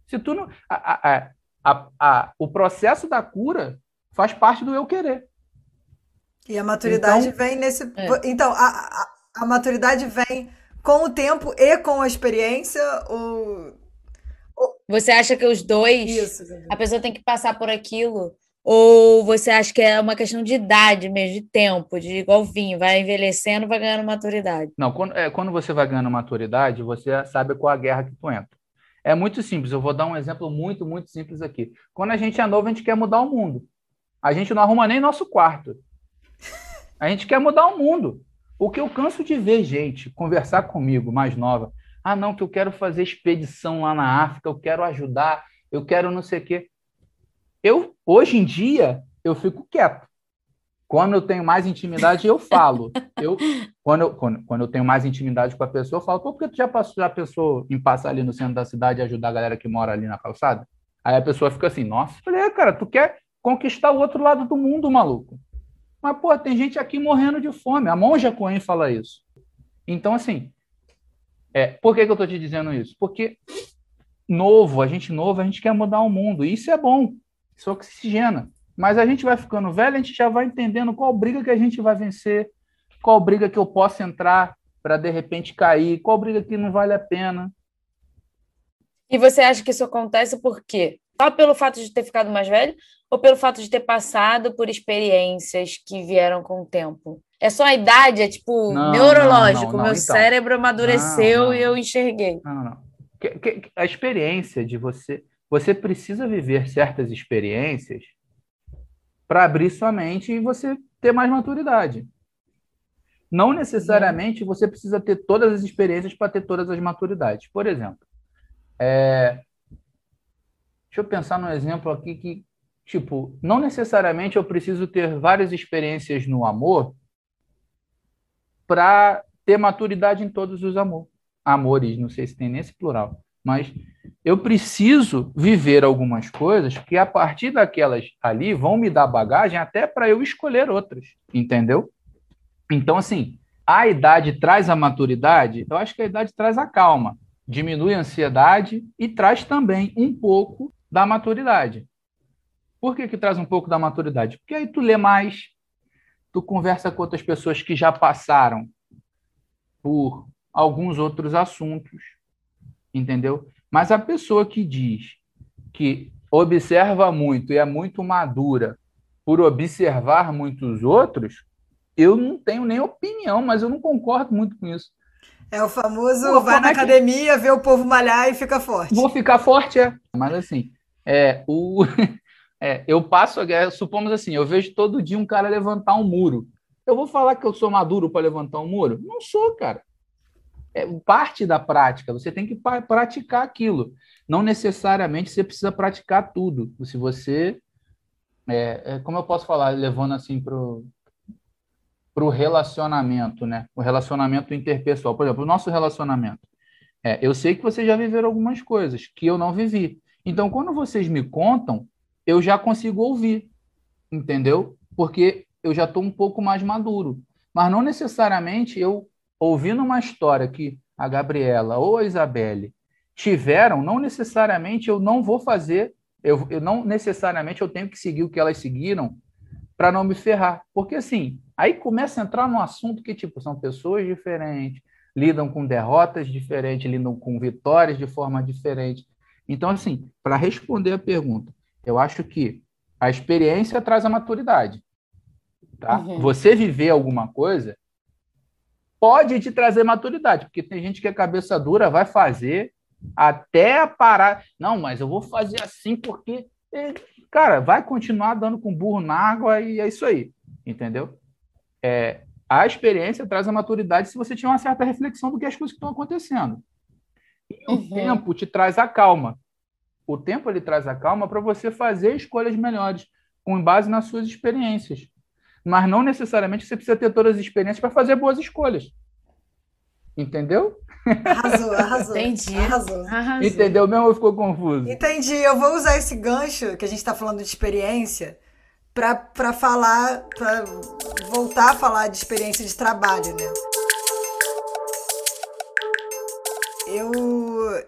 Se tu não. A, a, a, a, o processo da cura faz parte do eu querer. E a maturidade então, vem nesse. É. Então, a, a, a, maturidade vem com o tempo e com a experiência? Ou... Você acha que os dois. Isso, a pessoa tem que passar por aquilo? Ou você acha que é uma questão de idade mesmo, de tempo, de igual vinho, vai envelhecendo, vai ganhando maturidade? Não, quando, é, quando você vai ganhando maturidade, você sabe qual a guerra que tu entra. É muito simples. Eu vou dar um exemplo muito, muito simples aqui. Quando a gente é novo, a gente quer mudar o mundo. A gente não arruma nem nosso quarto. A gente quer mudar o mundo. O que eu canso de ver gente conversar comigo, mais nova. Ah, não, que eu quero fazer expedição lá na África, eu quero ajudar, eu quero não sei o quê. Eu, hoje em dia, eu fico quieto. Quando eu tenho mais intimidade, eu falo. Eu, quando, eu, quando, quando eu tenho mais intimidade com a pessoa, eu falo, pô, por que tu já, passou, já pensou em passar ali no centro da cidade e ajudar a galera que mora ali na calçada? Aí a pessoa fica assim, nossa. Eu falei, é, cara, tu quer conquistar o outro lado do mundo, maluco. Mas, pô, tem gente aqui morrendo de fome. A monja Coen fala isso. Então, assim, é, por que, que eu tô te dizendo isso? Porque novo, a gente novo, a gente quer mudar o mundo. E isso é bom. Isso oxigena. Mas a gente vai ficando velho, a gente já vai entendendo qual briga que a gente vai vencer, qual briga que eu posso entrar para de repente cair, qual briga que não vale a pena. E você acha que isso acontece por quê? Só pelo fato de ter ficado mais velho ou pelo fato de ter passado por experiências que vieram com o tempo? É só a idade, é tipo não, neurológico. Não, não, Meu então. cérebro amadureceu e eu enxerguei. Não, não. A experiência de você. Você precisa viver certas experiências para abrir sua mente e você ter mais maturidade. Não necessariamente você precisa ter todas as experiências para ter todas as maturidades. Por exemplo, é... deixa eu pensar num exemplo aqui que, tipo, não necessariamente eu preciso ter várias experiências no amor para ter maturidade em todos os amor... amores. Não sei se tem nesse plural, mas eu preciso viver algumas coisas que a partir daquelas ali vão me dar bagagem até para eu escolher outras, entendeu? Então, assim, a idade traz a maturidade, eu acho que a idade traz a calma, diminui a ansiedade e traz também um pouco da maturidade. Por que, que traz um pouco da maturidade? Porque aí tu lê mais, tu conversa com outras pessoas que já passaram por alguns outros assuntos entendeu? Mas a pessoa que diz que observa muito e é muito madura por observar muitos outros, eu não tenho nem opinião, mas eu não concordo muito com isso. É o famoso Pô, vai na é academia, que... vê o povo malhar e fica forte. Vou ficar forte, é. Mas assim, é, o... é, eu passo, é, supomos assim, eu vejo todo dia um cara levantar um muro. Eu vou falar que eu sou maduro para levantar um muro? Não sou, cara. É parte da prática, você tem que praticar aquilo. Não necessariamente você precisa praticar tudo. Se você. É, é como eu posso falar, levando assim para o relacionamento, né? O relacionamento interpessoal. Por exemplo, o nosso relacionamento. É, eu sei que vocês já viveram algumas coisas que eu não vivi. Então, quando vocês me contam, eu já consigo ouvir, entendeu? Porque eu já estou um pouco mais maduro. Mas não necessariamente eu, ouvindo uma história que a Gabriela ou a Isabelle tiveram, não necessariamente eu não vou fazer, eu, eu não necessariamente eu tenho que seguir o que elas seguiram para não me ferrar. Porque assim, aí começa a entrar num assunto que, tipo, são pessoas diferentes, lidam com derrotas diferentes, lidam com vitórias de forma diferente. Então, assim, para responder a pergunta, eu acho que a experiência traz a maturidade. Tá? Uhum. Você viver alguma coisa pode te trazer maturidade, porque tem gente que é cabeça dura, vai fazer até parar. Não, mas eu vou fazer assim porque cara, vai continuar dando com burro na água e é isso aí, entendeu? É, a experiência traz a maturidade se você tiver uma certa reflexão do que as coisas estão acontecendo. E o uhum. tempo te traz a calma. O tempo ele traz a calma para você fazer escolhas melhores, com base nas suas experiências. Mas não necessariamente você precisa ter todas as experiências para fazer boas escolhas. Entendeu? Arrasou, arrasou. Entendi. Arrasou. arrasou. Entendeu mesmo ou ficou confuso? Entendi. Eu vou usar esse gancho que a gente está falando de experiência para falar, para voltar a falar de experiência de trabalho, né? Eu,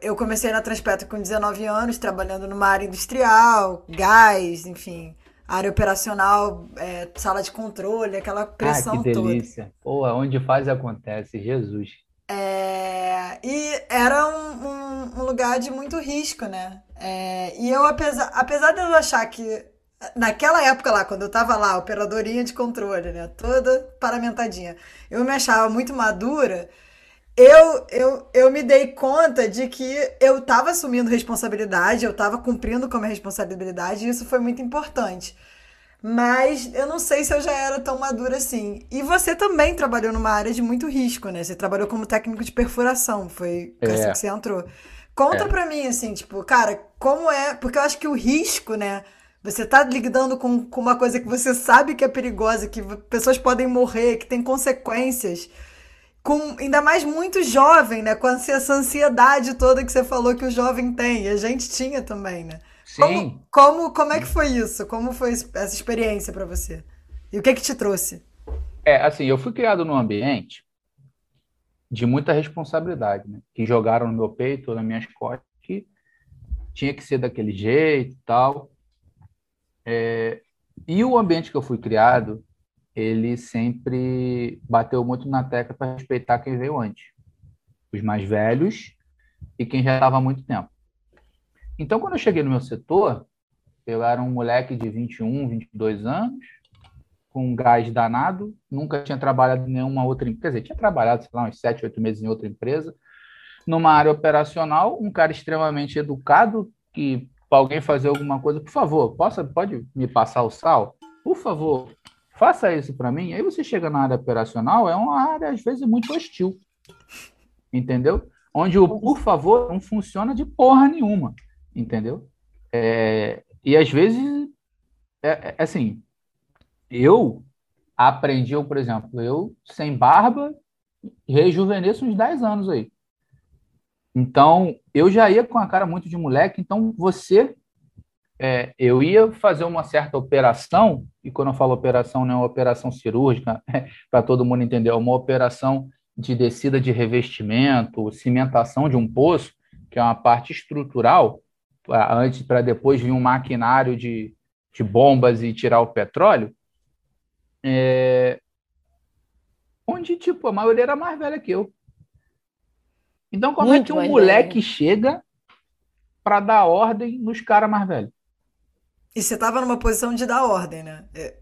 eu comecei na Transpetro com 19 anos, trabalhando numa área industrial, gás, enfim, área operacional, é, sala de controle, aquela pressão ah, que delícia. toda. Pô, onde faz acontece, Jesus. É, e era um, um, um, lugar de muito risco, né? É, e eu, apesar, apesar de eu achar que naquela época lá, quando eu tava lá, operadorinha de controle, né? Toda paramentadinha, eu me achava muito madura. Eu, eu, eu me dei conta de que eu tava assumindo responsabilidade, eu tava cumprindo com a minha responsabilidade, e isso foi muito importante. Mas eu não sei se eu já era tão madura assim. E você também trabalhou numa área de muito risco, né? Você trabalhou como técnico de perfuração, foi é. assim que você entrou. Conta é. pra mim, assim, tipo, cara, como é. Porque eu acho que o risco, né? Você tá lidando com, com uma coisa que você sabe que é perigosa, que pessoas podem morrer, que tem consequências. Com ainda mais muito jovem, né? Com essa ansiedade toda que você falou que o jovem tem. E a gente tinha também, né? Sim. Como, como, como é que foi isso? Como foi essa experiência para você? E o que é que te trouxe? É, assim, eu fui criado num ambiente de muita responsabilidade, né? Que jogaram no meu peito, nas minhas costas, que tinha que ser daquele jeito e tal. É, e o ambiente que eu fui criado, ele sempre bateu muito na tecla para respeitar quem veio antes. Os mais velhos e quem já estava há muito tempo. Então, quando eu cheguei no meu setor, eu era um moleque de 21, 22 anos, com um gás danado, nunca tinha trabalhado em nenhuma outra empresa, quer dizer, tinha trabalhado, sei lá, uns 7, 8 meses em outra empresa, numa área operacional, um cara extremamente educado, que para alguém fazer alguma coisa, por favor, possa, pode me passar o sal? Por favor, faça isso para mim. Aí você chega na área operacional, é uma área, às vezes, muito hostil. Entendeu? Onde o por favor não funciona de porra nenhuma entendeu? É, e às vezes, é, é, assim, eu aprendi, por exemplo, eu sem barba, rejuvenesço uns 10 anos aí. Então, eu já ia com a cara muito de moleque, então você. É, eu ia fazer uma certa operação, e quando eu falo operação, não é uma operação cirúrgica, para todo mundo entender, é uma operação de descida de revestimento, cimentação de um poço, que é uma parte estrutural, antes para depois vir um maquinário de, de bombas e tirar o petróleo, é, onde tipo a maioria era mais velha que eu. Então, como Muito é que um moleque velho. chega para dar ordem nos caras mais velhos? E você estava numa posição de dar ordem, né? É...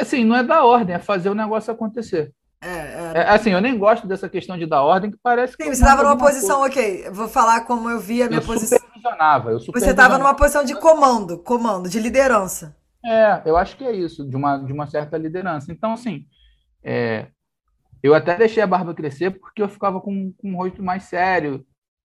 Assim, não é dar ordem, é fazer o negócio acontecer. É, é... é assim, eu nem gosto dessa questão de dar ordem, que parece que. Sim, você estava numa posição, coisa. ok. Vou falar como eu via a minha eu posição. Supervisionava, eu supervisionava. Você estava numa posição de comando, comando, de liderança. É, eu acho que é isso, de uma, de uma certa liderança. Então, assim, é, eu até deixei a barba crescer porque eu ficava com, com um rosto mais sério.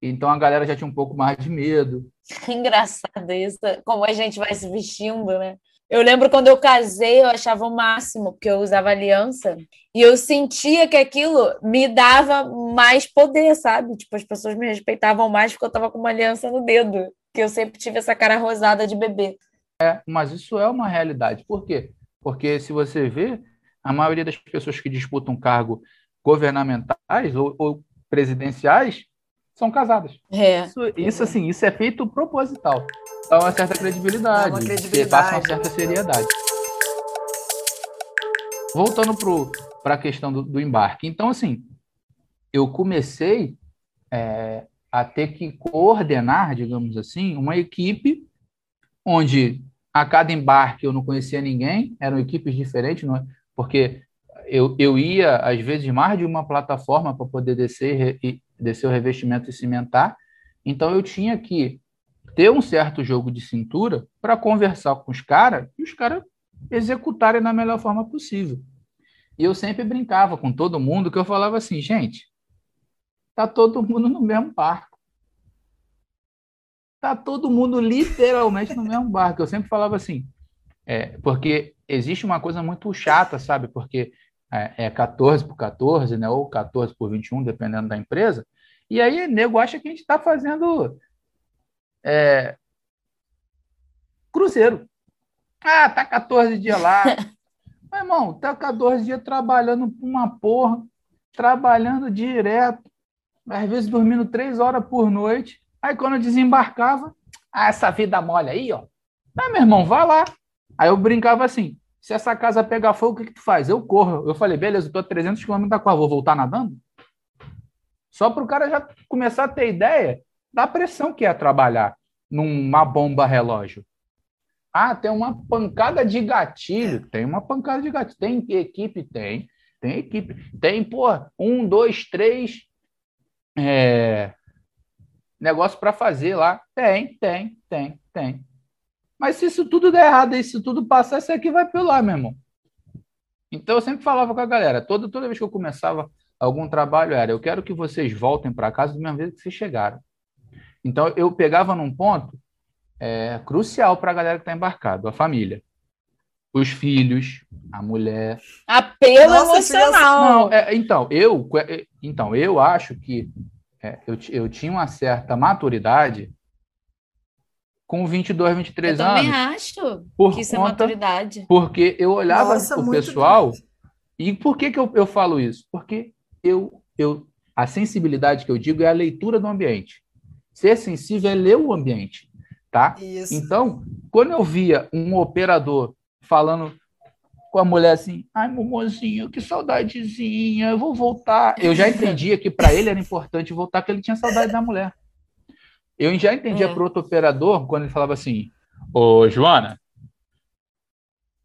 Então a galera já tinha um pouco mais de medo. Engraçado isso, como a gente vai se vestindo, né? Eu lembro quando eu casei, eu achava o máximo, porque eu usava aliança, e eu sentia que aquilo me dava mais poder, sabe? Tipo, as pessoas me respeitavam mais porque eu tava com uma aliança no dedo, que eu sempre tive essa cara rosada de bebê. É, mas isso é uma realidade. Por quê? Porque se você vê, a maioria das pessoas que disputam cargo governamentais ou, ou presidenciais são casadas. É. Isso, isso, assim, isso é feito proposital. Dá uma certa credibilidade, Dá uma credibilidade. passa uma certa seriedade. Voltando para a questão do, do, embarque. Então, assim, eu comecei é, a ter que coordenar, digamos assim, uma equipe onde a cada embarque eu não conhecia ninguém, eram equipes diferentes, não, é? porque eu, eu ia, às vezes, mais de uma plataforma para poder descer, e, descer o revestimento e cimentar. Então, eu tinha que ter um certo jogo de cintura para conversar com os caras e os caras executarem da melhor forma possível. E eu sempre brincava com todo mundo que eu falava assim, gente, tá todo mundo no mesmo barco. Tá todo mundo literalmente no mesmo barco. Eu sempre falava assim, é, porque existe uma coisa muito chata, sabe? Porque é, é 14 por 14, né? Ou 14 por 21, dependendo da empresa. E aí, nego acha que a gente está fazendo é, cruzeiro. Ah, tá 14 dias lá. Meu irmão, tá 14 dias trabalhando uma porra, trabalhando direto, às vezes dormindo três horas por noite. Aí quando eu desembarcava, ah, essa vida mole aí, ó. Ah, meu irmão, vai lá. Aí eu brincava assim: se essa casa pegar fogo, o que, que tu faz? Eu corro. Eu falei, beleza, eu tô a 300 km da qual? Vou voltar nadando? Só para o cara já começar a ter ideia da pressão que é trabalhar numa bomba relógio. Ah, tem uma pancada de gatilho. Tem uma pancada de gatilho. Tem equipe? Tem. Tem equipe. Tem, pô, um, dois, três é, negócio para fazer lá. Tem, tem, tem, tem. Mas se isso tudo der errado e se tudo passar, isso aqui vai pelo lá, meu irmão. Então eu sempre falava com a galera, toda, toda vez que eu começava algum trabalho, era eu quero que vocês voltem para casa do mesmo jeito que vocês chegaram. Então eu pegava num ponto é, crucial para a galera que está embarcado, a família. Os filhos, a mulher. Apelo Nossa, emocional. Não, é, então, eu, é, então, eu acho que é, eu, eu tinha uma certa maturidade com 22, 23 eu anos. Eu também acho por que isso é conta, é maturidade. Porque eu olhava Nossa, o pessoal. E por que, que eu, eu falo isso? Porque eu, eu, a sensibilidade que eu digo é a leitura do ambiente. Ser sensível é ler o ambiente. Tá? Isso. Então, quando eu via um operador falando com a mulher assim, ai, momozinho, que saudadezinha, eu vou voltar. Eu já entendia que para ele era importante voltar, porque ele tinha saudade da mulher. Eu já entendia é. para outro operador quando ele falava assim: Ô, Joana,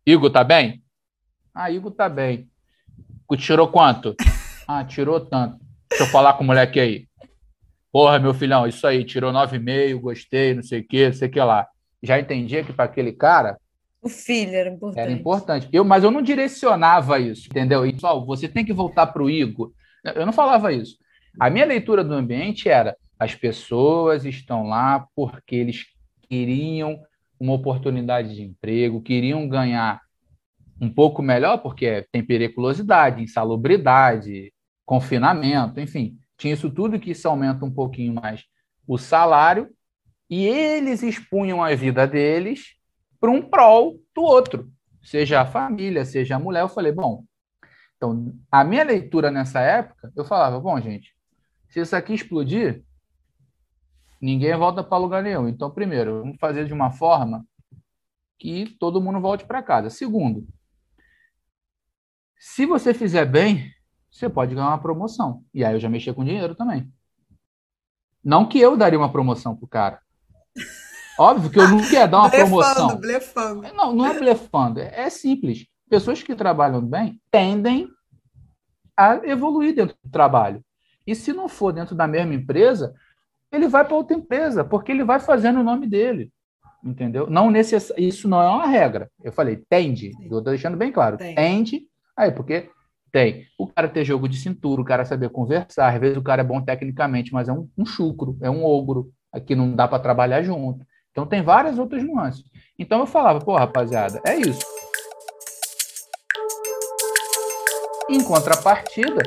Igor tá bem? Ah, Igor tá bem. Tirou quanto? Ah, tirou tanto. Deixa eu falar com o moleque aí. Porra, meu filhão, isso aí, tirou 9,5, gostei, não sei o que, não sei o que lá. Já entendia que para aquele cara. O filho era importante. Era importante. Eu, mas eu não direcionava isso, entendeu? E, pessoal, você tem que voltar para o Igor. Eu não falava isso. A minha leitura do ambiente era: as pessoas estão lá porque eles queriam uma oportunidade de emprego, queriam ganhar um pouco melhor, porque tem periculosidade, insalubridade, confinamento, enfim, tinha isso tudo que isso aumenta um pouquinho mais o salário, e eles expunham a vida deles para um prol do outro, seja a família, seja a mulher. Eu falei, bom, então a minha leitura nessa época, eu falava, bom, gente, se isso aqui explodir, ninguém volta para lugar nenhum. Então, primeiro, vamos fazer de uma forma que todo mundo volte para casa. Segundo, se você fizer bem, você pode ganhar uma promoção. E aí eu já mexia com dinheiro também. Não que eu daria uma promoção pro cara. Óbvio que eu não quero dar uma blefando, promoção. Blefando. Não, não é blefando, é simples. Pessoas que trabalham bem tendem a evoluir dentro do trabalho. E se não for dentro da mesma empresa, ele vai para outra empresa, porque ele vai fazendo o nome dele. Entendeu? Não necess... Isso não é uma regra. Eu falei, tende. Eu estou deixando bem claro. Tem. Tende. Aí, porque tem. O cara ter jogo de cintura, o cara saber conversar. Às vezes o cara é bom tecnicamente, mas é um, um chucro, é um ogro. Aqui não dá para trabalhar junto. Então tem várias outras nuances. Então eu falava, pô, rapaziada, é isso. Em contrapartida,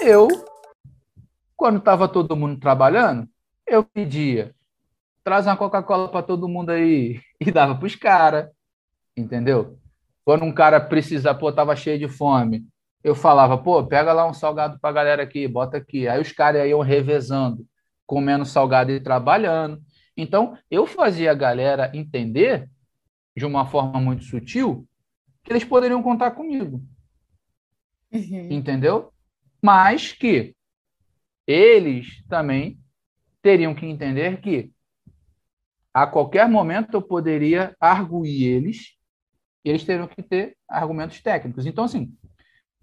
eu, quando estava todo mundo trabalhando, eu pedia, traz uma Coca-Cola para todo mundo aí, e dava para os caras, entendeu? Quando um cara precisa, pô, tava cheio de fome, eu falava, pô, pega lá um salgado para a galera aqui, bota aqui. Aí os caras iam revezando, comendo salgado e trabalhando. Então, eu fazia a galera entender, de uma forma muito sutil, que eles poderiam contar comigo. Uhum. Entendeu? Mas que eles também teriam que entender que a qualquer momento eu poderia arguir eles, e eles teriam que ter argumentos técnicos. Então, assim,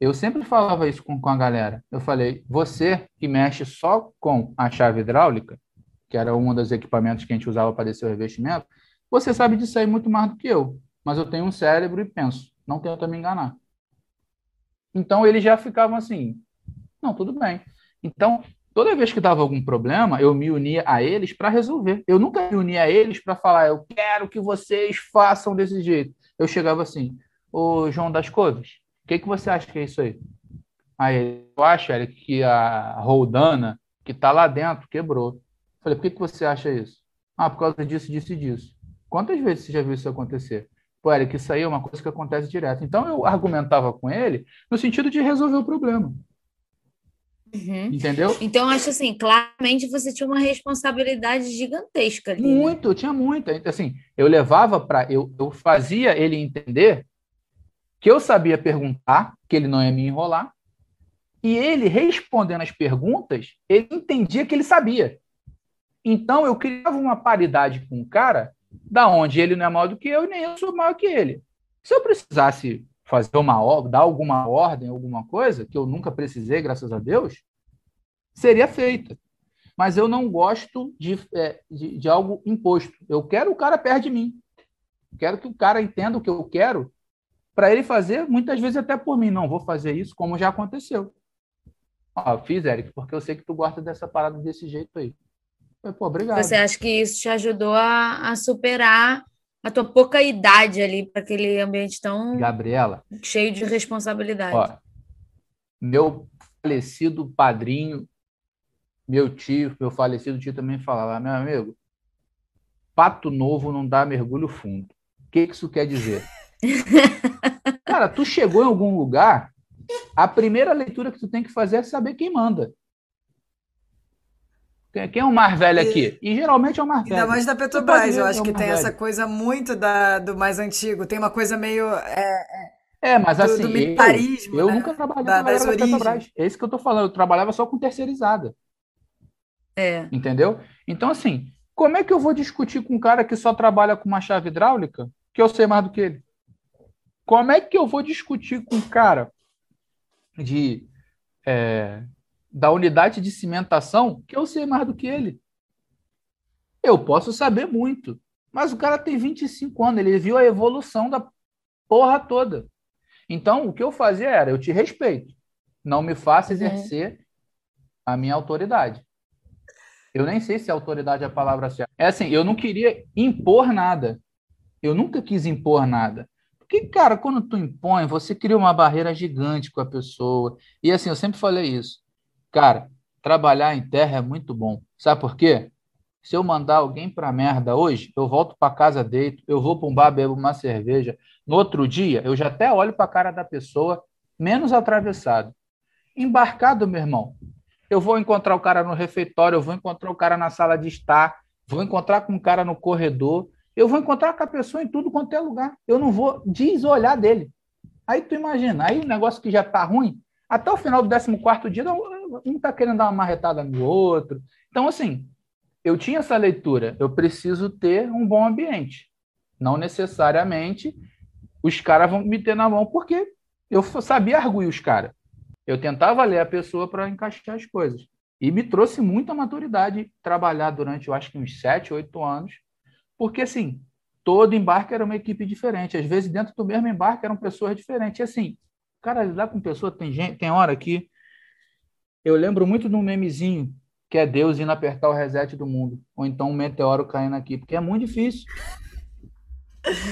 eu sempre falava isso com, com a galera. Eu falei, você que mexe só com a chave hidráulica, que era um dos equipamentos que a gente usava para descer o revestimento, você sabe disso aí muito mais do que eu. Mas eu tenho um cérebro e penso, não tenta me enganar. Então eles já ficavam assim, não, tudo bem. Então, toda vez que dava algum problema, eu me unia a eles para resolver. Eu nunca me unia a eles para falar, eu quero que vocês façam desse jeito. Eu chegava assim, ô João das Coves, o que, que você acha que é isso aí? Aí eu acho, Eric, que a Roldana, que está lá dentro, quebrou. Falei, por que, que você acha isso? Ah, por causa disso, disso e disso. Quantas vezes você já viu isso acontecer? Pô, Eric, isso aí é uma coisa que acontece direto. Então eu argumentava com ele no sentido de resolver o problema. Uhum. Entendeu? Então, acho assim, claramente você tinha uma responsabilidade gigantesca ali. Né? Muito, né? tinha muito. Assim, eu levava para. Eu, eu fazia ele entender que eu sabia perguntar, que ele não ia me enrolar, e ele respondendo as perguntas, ele entendia que ele sabia. Então eu criava uma paridade com o cara, da onde ele não é maior do que eu e nem eu sou maior que ele. Se eu precisasse fazer uma dar alguma ordem, alguma coisa, que eu nunca precisei, graças a Deus, seria feita. Mas eu não gosto de, é, de, de, algo imposto. Eu quero o cara perto de mim. Quero que o cara entenda o que eu quero para ele fazer, muitas vezes até por mim. Não, vou fazer isso como já aconteceu. Ó, fiz, Eric, porque eu sei que tu gosta dessa parada desse jeito aí. Pô, obrigado. Você acha que isso te ajudou a, a superar a tua pouca idade ali para aquele ambiente tão Gabriela cheio de responsabilidade? Ó, meu falecido padrinho, meu tio, meu falecido tio também falava, meu amigo, pato novo não dá mergulho fundo. O que, que isso quer dizer? Cara, tu chegou em algum lugar, a primeira leitura que tu tem que fazer é saber quem manda. Quem é o mais velho aqui? E, geralmente é o mais velho. Ainda mais da Petrobras, eu acho é que tem velho. essa coisa muito da, do mais antigo. Tem uma coisa meio. É, é, é mas do, assim. Do militarismo. Eu, eu né? nunca trabalhei da, das Petrobras. É isso que eu tô falando. Eu trabalhava só com terceirizada. É. Entendeu? Então, assim, como é que eu vou discutir com um cara que só trabalha com uma chave hidráulica, que eu sei mais do que ele? Como é que eu vou discutir com um cara de. É, da unidade de cimentação que eu sei mais do que ele. Eu posso saber muito, mas o cara tem 25 anos, ele viu a evolução da porra toda. Então, o que eu fazia era, eu te respeito, não me faça uhum. exercer uhum. a minha autoridade. Eu nem sei se autoridade é a palavra certa. É assim, eu não queria impor nada. Eu nunca quis impor nada. Porque, cara, quando tu impõe, você cria uma barreira gigante com a pessoa. E assim, eu sempre falei isso. Cara, trabalhar em terra é muito bom. Sabe por quê? Se eu mandar alguém para merda hoje, eu volto para casa deito, eu vou para um bar, bebo uma cerveja. No outro dia, eu já até olho para a cara da pessoa, menos atravessado. Embarcado, meu irmão. Eu vou encontrar o cara no refeitório, eu vou encontrar o cara na sala de estar, vou encontrar com o cara no corredor, eu vou encontrar com a pessoa em tudo quanto é lugar. Eu não vou desolhar dele. Aí tu imagina, aí o negócio que já tá ruim, até o final do 14 dia, um está querendo dar uma marretada no outro, Então, assim, eu tinha essa leitura, eu preciso ter um bom ambiente. Não necessariamente os caras vão me ter na mão, porque eu sabia arguir os caras. Eu tentava ler a pessoa para encaixar as coisas. E me trouxe muita maturidade trabalhar durante, eu acho que uns sete, oito anos, porque, assim, todo embarque era uma equipe diferente. Às vezes, dentro do mesmo embarque, eram pessoas diferentes. E, assim, cara, lidar com pessoa, tem, gente, tem hora que. Eu lembro muito de um memezinho que é Deus indo apertar o reset do mundo, ou então um meteoro caindo aqui, porque é muito difícil.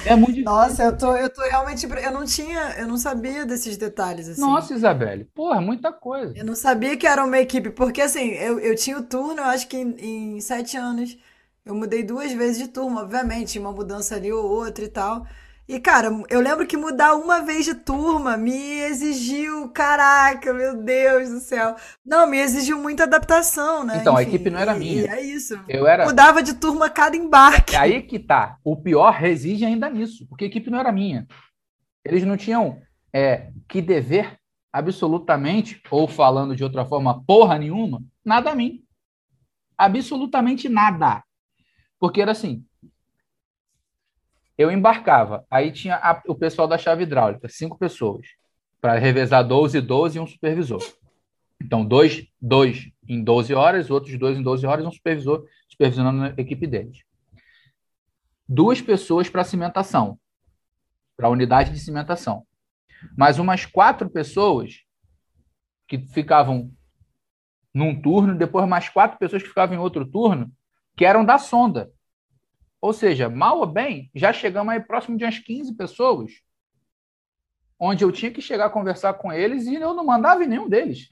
É muito difícil. Nossa, eu tô, eu tô realmente. Eu não tinha, eu não sabia desses detalhes. Assim. Nossa, Isabelle, porra, muita coisa. Eu não sabia que era uma equipe, porque assim, eu, eu tinha o turno, eu acho que em, em sete anos. Eu mudei duas vezes de turma, obviamente, uma mudança ali ou outra e tal. E, cara, eu lembro que mudar uma vez de turma me exigiu, caraca, meu Deus do céu. Não, me exigiu muita adaptação, né? Então, Enfim, a equipe não era minha. É isso. Eu era... Mudava de turma a cada embarque. É aí que tá. O pior reside ainda nisso, porque a equipe não era minha. Eles não tinham é, que dever absolutamente, ou falando de outra forma, porra nenhuma, nada a mim. Absolutamente nada. Porque era assim, eu embarcava, aí tinha a, o pessoal da chave hidráulica, cinco pessoas, para revezar 12 e 12 e um supervisor. Então, dois, dois em 12 horas, outros dois em 12 horas, um supervisor supervisionando a equipe deles. Duas pessoas para cimentação, para a unidade de cimentação. Mais umas quatro pessoas que ficavam num turno, depois mais quatro pessoas que ficavam em outro turno, que eram da sonda. Ou seja, mal ou bem, já chegamos aí próximo de umas 15 pessoas, onde eu tinha que chegar a conversar com eles e eu não mandava em nenhum deles.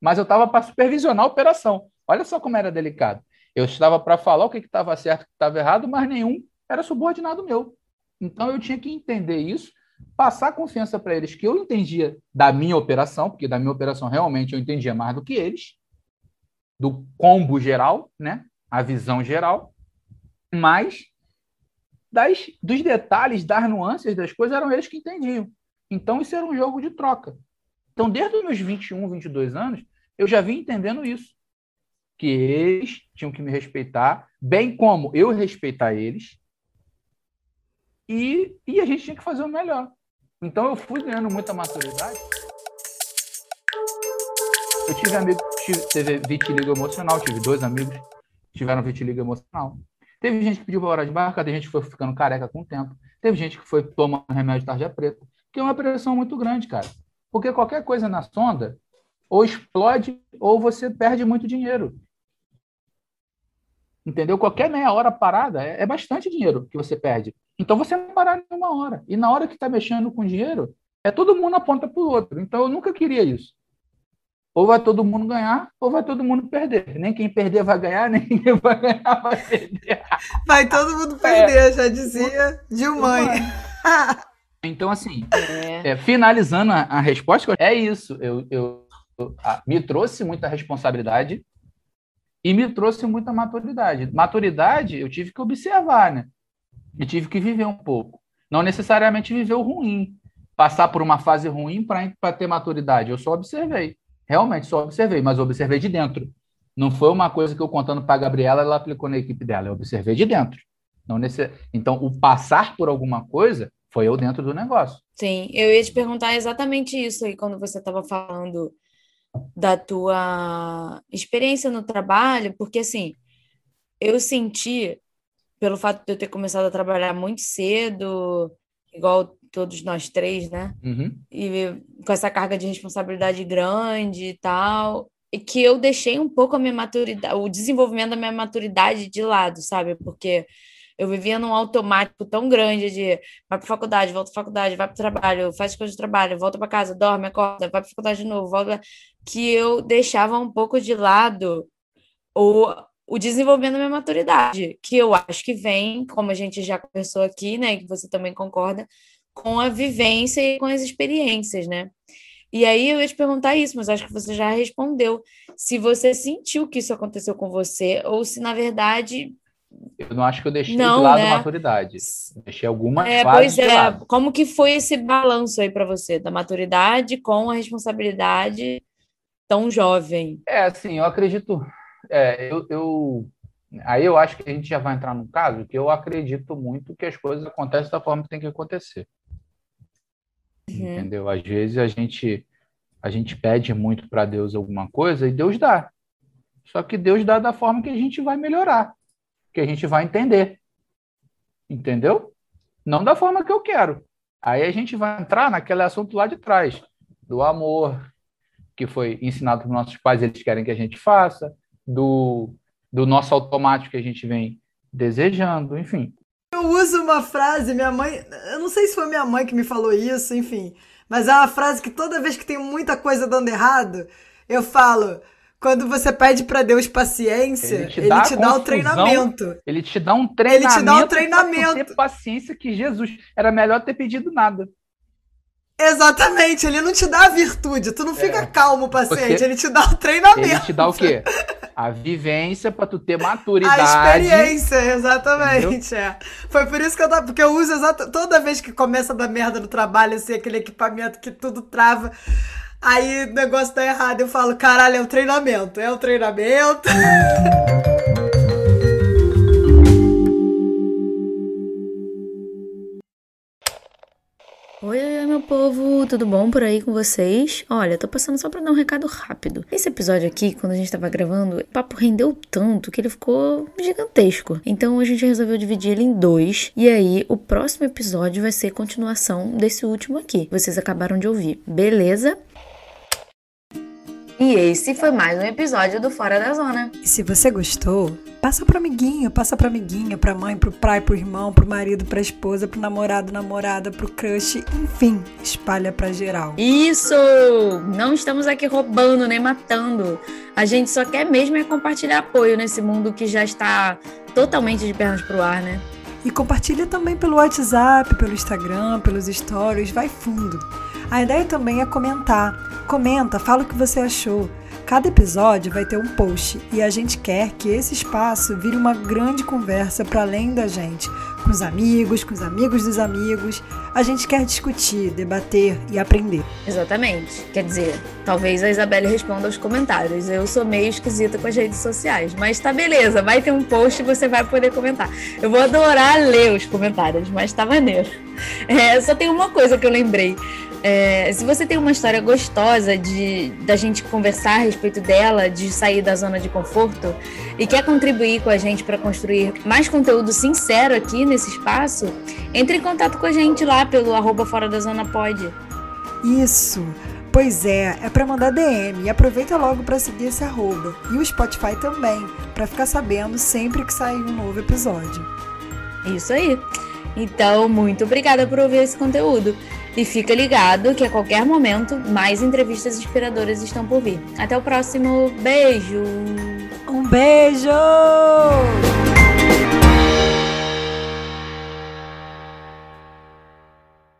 Mas eu estava para supervisionar a operação. Olha só como era delicado. Eu estava para falar o que estava certo o que estava errado, mas nenhum era subordinado meu. Então eu tinha que entender isso, passar confiança para eles que eu entendia da minha operação, porque da minha operação realmente eu entendia mais do que eles, do combo geral, né? A visão geral mas das, dos detalhes, das nuances das coisas, eram eles que entendiam. Então, isso era um jogo de troca. Então, desde os meus 21, 22 anos, eu já vim entendendo isso. Que eles tinham que me respeitar, bem como eu respeitar eles, e, e a gente tinha que fazer o melhor. Então, eu fui ganhando muita maturidade. Eu tive amigo que teve vitiligo emocional, tive dois amigos que tiveram vitiligo emocional. Teve gente que pediu para hora de barca, teve gente que foi ficando careca com o tempo. Teve gente que foi tomando remédio de tarja preta, que é uma pressão muito grande, cara. Porque qualquer coisa na sonda ou explode ou você perde muito dinheiro. Entendeu? Qualquer meia hora parada é, é bastante dinheiro que você perde. Então você vai parar em uma hora. E na hora que está mexendo com dinheiro, é todo mundo aponta para o outro. Então eu nunca queria isso. Ou vai todo mundo ganhar, ou vai todo mundo perder. Nem quem perder vai ganhar, nem quem vai ganhar vai perder. Vai todo mundo perder, é. já dizia Dilmãe. Então, assim, é. É, finalizando a, a, resposta, é isso. Eu, eu, eu a, me trouxe muita responsabilidade e me trouxe muita maturidade. Maturidade eu tive que observar, né? Eu tive que viver um pouco. Não necessariamente viver o ruim. Passar por uma fase ruim para ter maturidade. Eu só observei. Realmente, só observei, mas observei de dentro. Não foi uma coisa que eu contando para a Gabriela, ela aplicou na equipe dela. Eu observei de dentro. Não nesse... Então, o passar por alguma coisa foi eu dentro do negócio. Sim, eu ia te perguntar exatamente isso aí quando você estava falando da tua experiência no trabalho, porque assim, eu senti, pelo fato de eu ter começado a trabalhar muito cedo, igual todos nós três, né? Uhum. E com essa carga de responsabilidade grande e tal, e que eu deixei um pouco a minha maturidade, o desenvolvimento da minha maturidade de lado, sabe? Porque eu vivia num automático tão grande de vai para faculdade, volta para faculdade, vai para trabalho, faz coisa de trabalho, volta para casa, dorme, acorda, vai para faculdade de novo, volta, que eu deixava um pouco de lado o o desenvolvimento da minha maturidade, que eu acho que vem, como a gente já conversou aqui, né, que você também concorda, com a vivência e com as experiências, né? E aí eu ia te perguntar isso, mas acho que você já respondeu. Se você sentiu que isso aconteceu com você, ou se na verdade. Eu não acho que eu deixei não, de lado né? a maturidade. deixei algumas é, fases Pois é, como que foi esse balanço aí para você, da maturidade com a responsabilidade tão jovem? É, assim, eu acredito. é, eu, eu, aí eu acho que a gente já vai entrar num caso que eu acredito muito que as coisas acontecem da forma que tem que acontecer. Uhum. Entendeu? Às vezes a gente a gente pede muito para Deus alguma coisa e Deus dá. Só que Deus dá da forma que a gente vai melhorar, que a gente vai entender. Entendeu? Não da forma que eu quero. Aí a gente vai entrar naquele assunto lá de trás, do amor, que foi ensinado por nossos pais, eles querem que a gente faça, do, do nosso automático que a gente vem desejando, enfim. Eu uso uma frase, minha mãe, eu não sei se foi minha mãe que me falou isso, enfim, mas é uma frase que toda vez que tem muita coisa dando errado, eu falo, quando você pede para Deus paciência, ele te, ele dá, te dá o treinamento. Ele te dá um treinamento. Ele te dá um treinamento. Ter paciência que Jesus era melhor ter pedido nada. Exatamente, ele não te dá a virtude, tu não fica é. calmo, paciente, ele te dá o treinamento. Ele te dá o quê? A vivência para tu ter maturidade. A experiência, exatamente, é. Foi por isso que eu porque eu uso exatamente toda vez que começa a dar merda no trabalho, assim, aquele equipamento que tudo trava. Aí o negócio tá errado. Eu falo, caralho, é o treinamento. É o treinamento. Oi, oi, meu povo, tudo bom por aí com vocês? Olha, tô passando só pra dar um recado rápido. Esse episódio aqui, quando a gente tava gravando, o papo rendeu tanto que ele ficou gigantesco. Então a gente resolveu dividir ele em dois. E aí, o próximo episódio vai ser continuação desse último aqui. Vocês acabaram de ouvir, beleza? E esse foi mais um episódio do Fora da Zona. E se você gostou, passa pro amiguinho, passa pra amiguinha, pra mãe, pro pai, pro irmão, pro marido, pra esposa, pro namorado, namorada, pro crush, enfim, espalha pra geral. Isso! Não estamos aqui roubando nem matando. A gente só quer mesmo é compartilhar apoio nesse mundo que já está totalmente de pernas pro ar, né? E compartilha também pelo WhatsApp, pelo Instagram, pelos stories, vai fundo. A ideia também é comentar. Comenta, fala o que você achou. Cada episódio vai ter um post e a gente quer que esse espaço vire uma grande conversa para além da gente, com os amigos, com os amigos dos amigos. A gente quer discutir, debater e aprender. Exatamente. Quer dizer, talvez a Isabelle responda aos comentários. Eu sou meio esquisita com as redes sociais, mas tá beleza, vai ter um post e você vai poder comentar. Eu vou adorar ler os comentários, mas tá maneiro. É, só tem uma coisa que eu lembrei. É, se você tem uma história gostosa de da gente conversar a respeito dela, de sair da zona de conforto e quer contribuir com a gente para construir mais conteúdo sincero aqui nesse espaço, entre em contato com a gente lá pelo arroba fora da zona pode. Isso. Pois é, é para mandar DM e aproveita logo para seguir esse arroba e o Spotify também, para ficar sabendo sempre que sair um novo episódio. Isso aí. Então, muito obrigada por ouvir esse conteúdo. E fica ligado que a qualquer momento mais entrevistas inspiradoras estão por vir. Até o próximo beijo! Um beijo!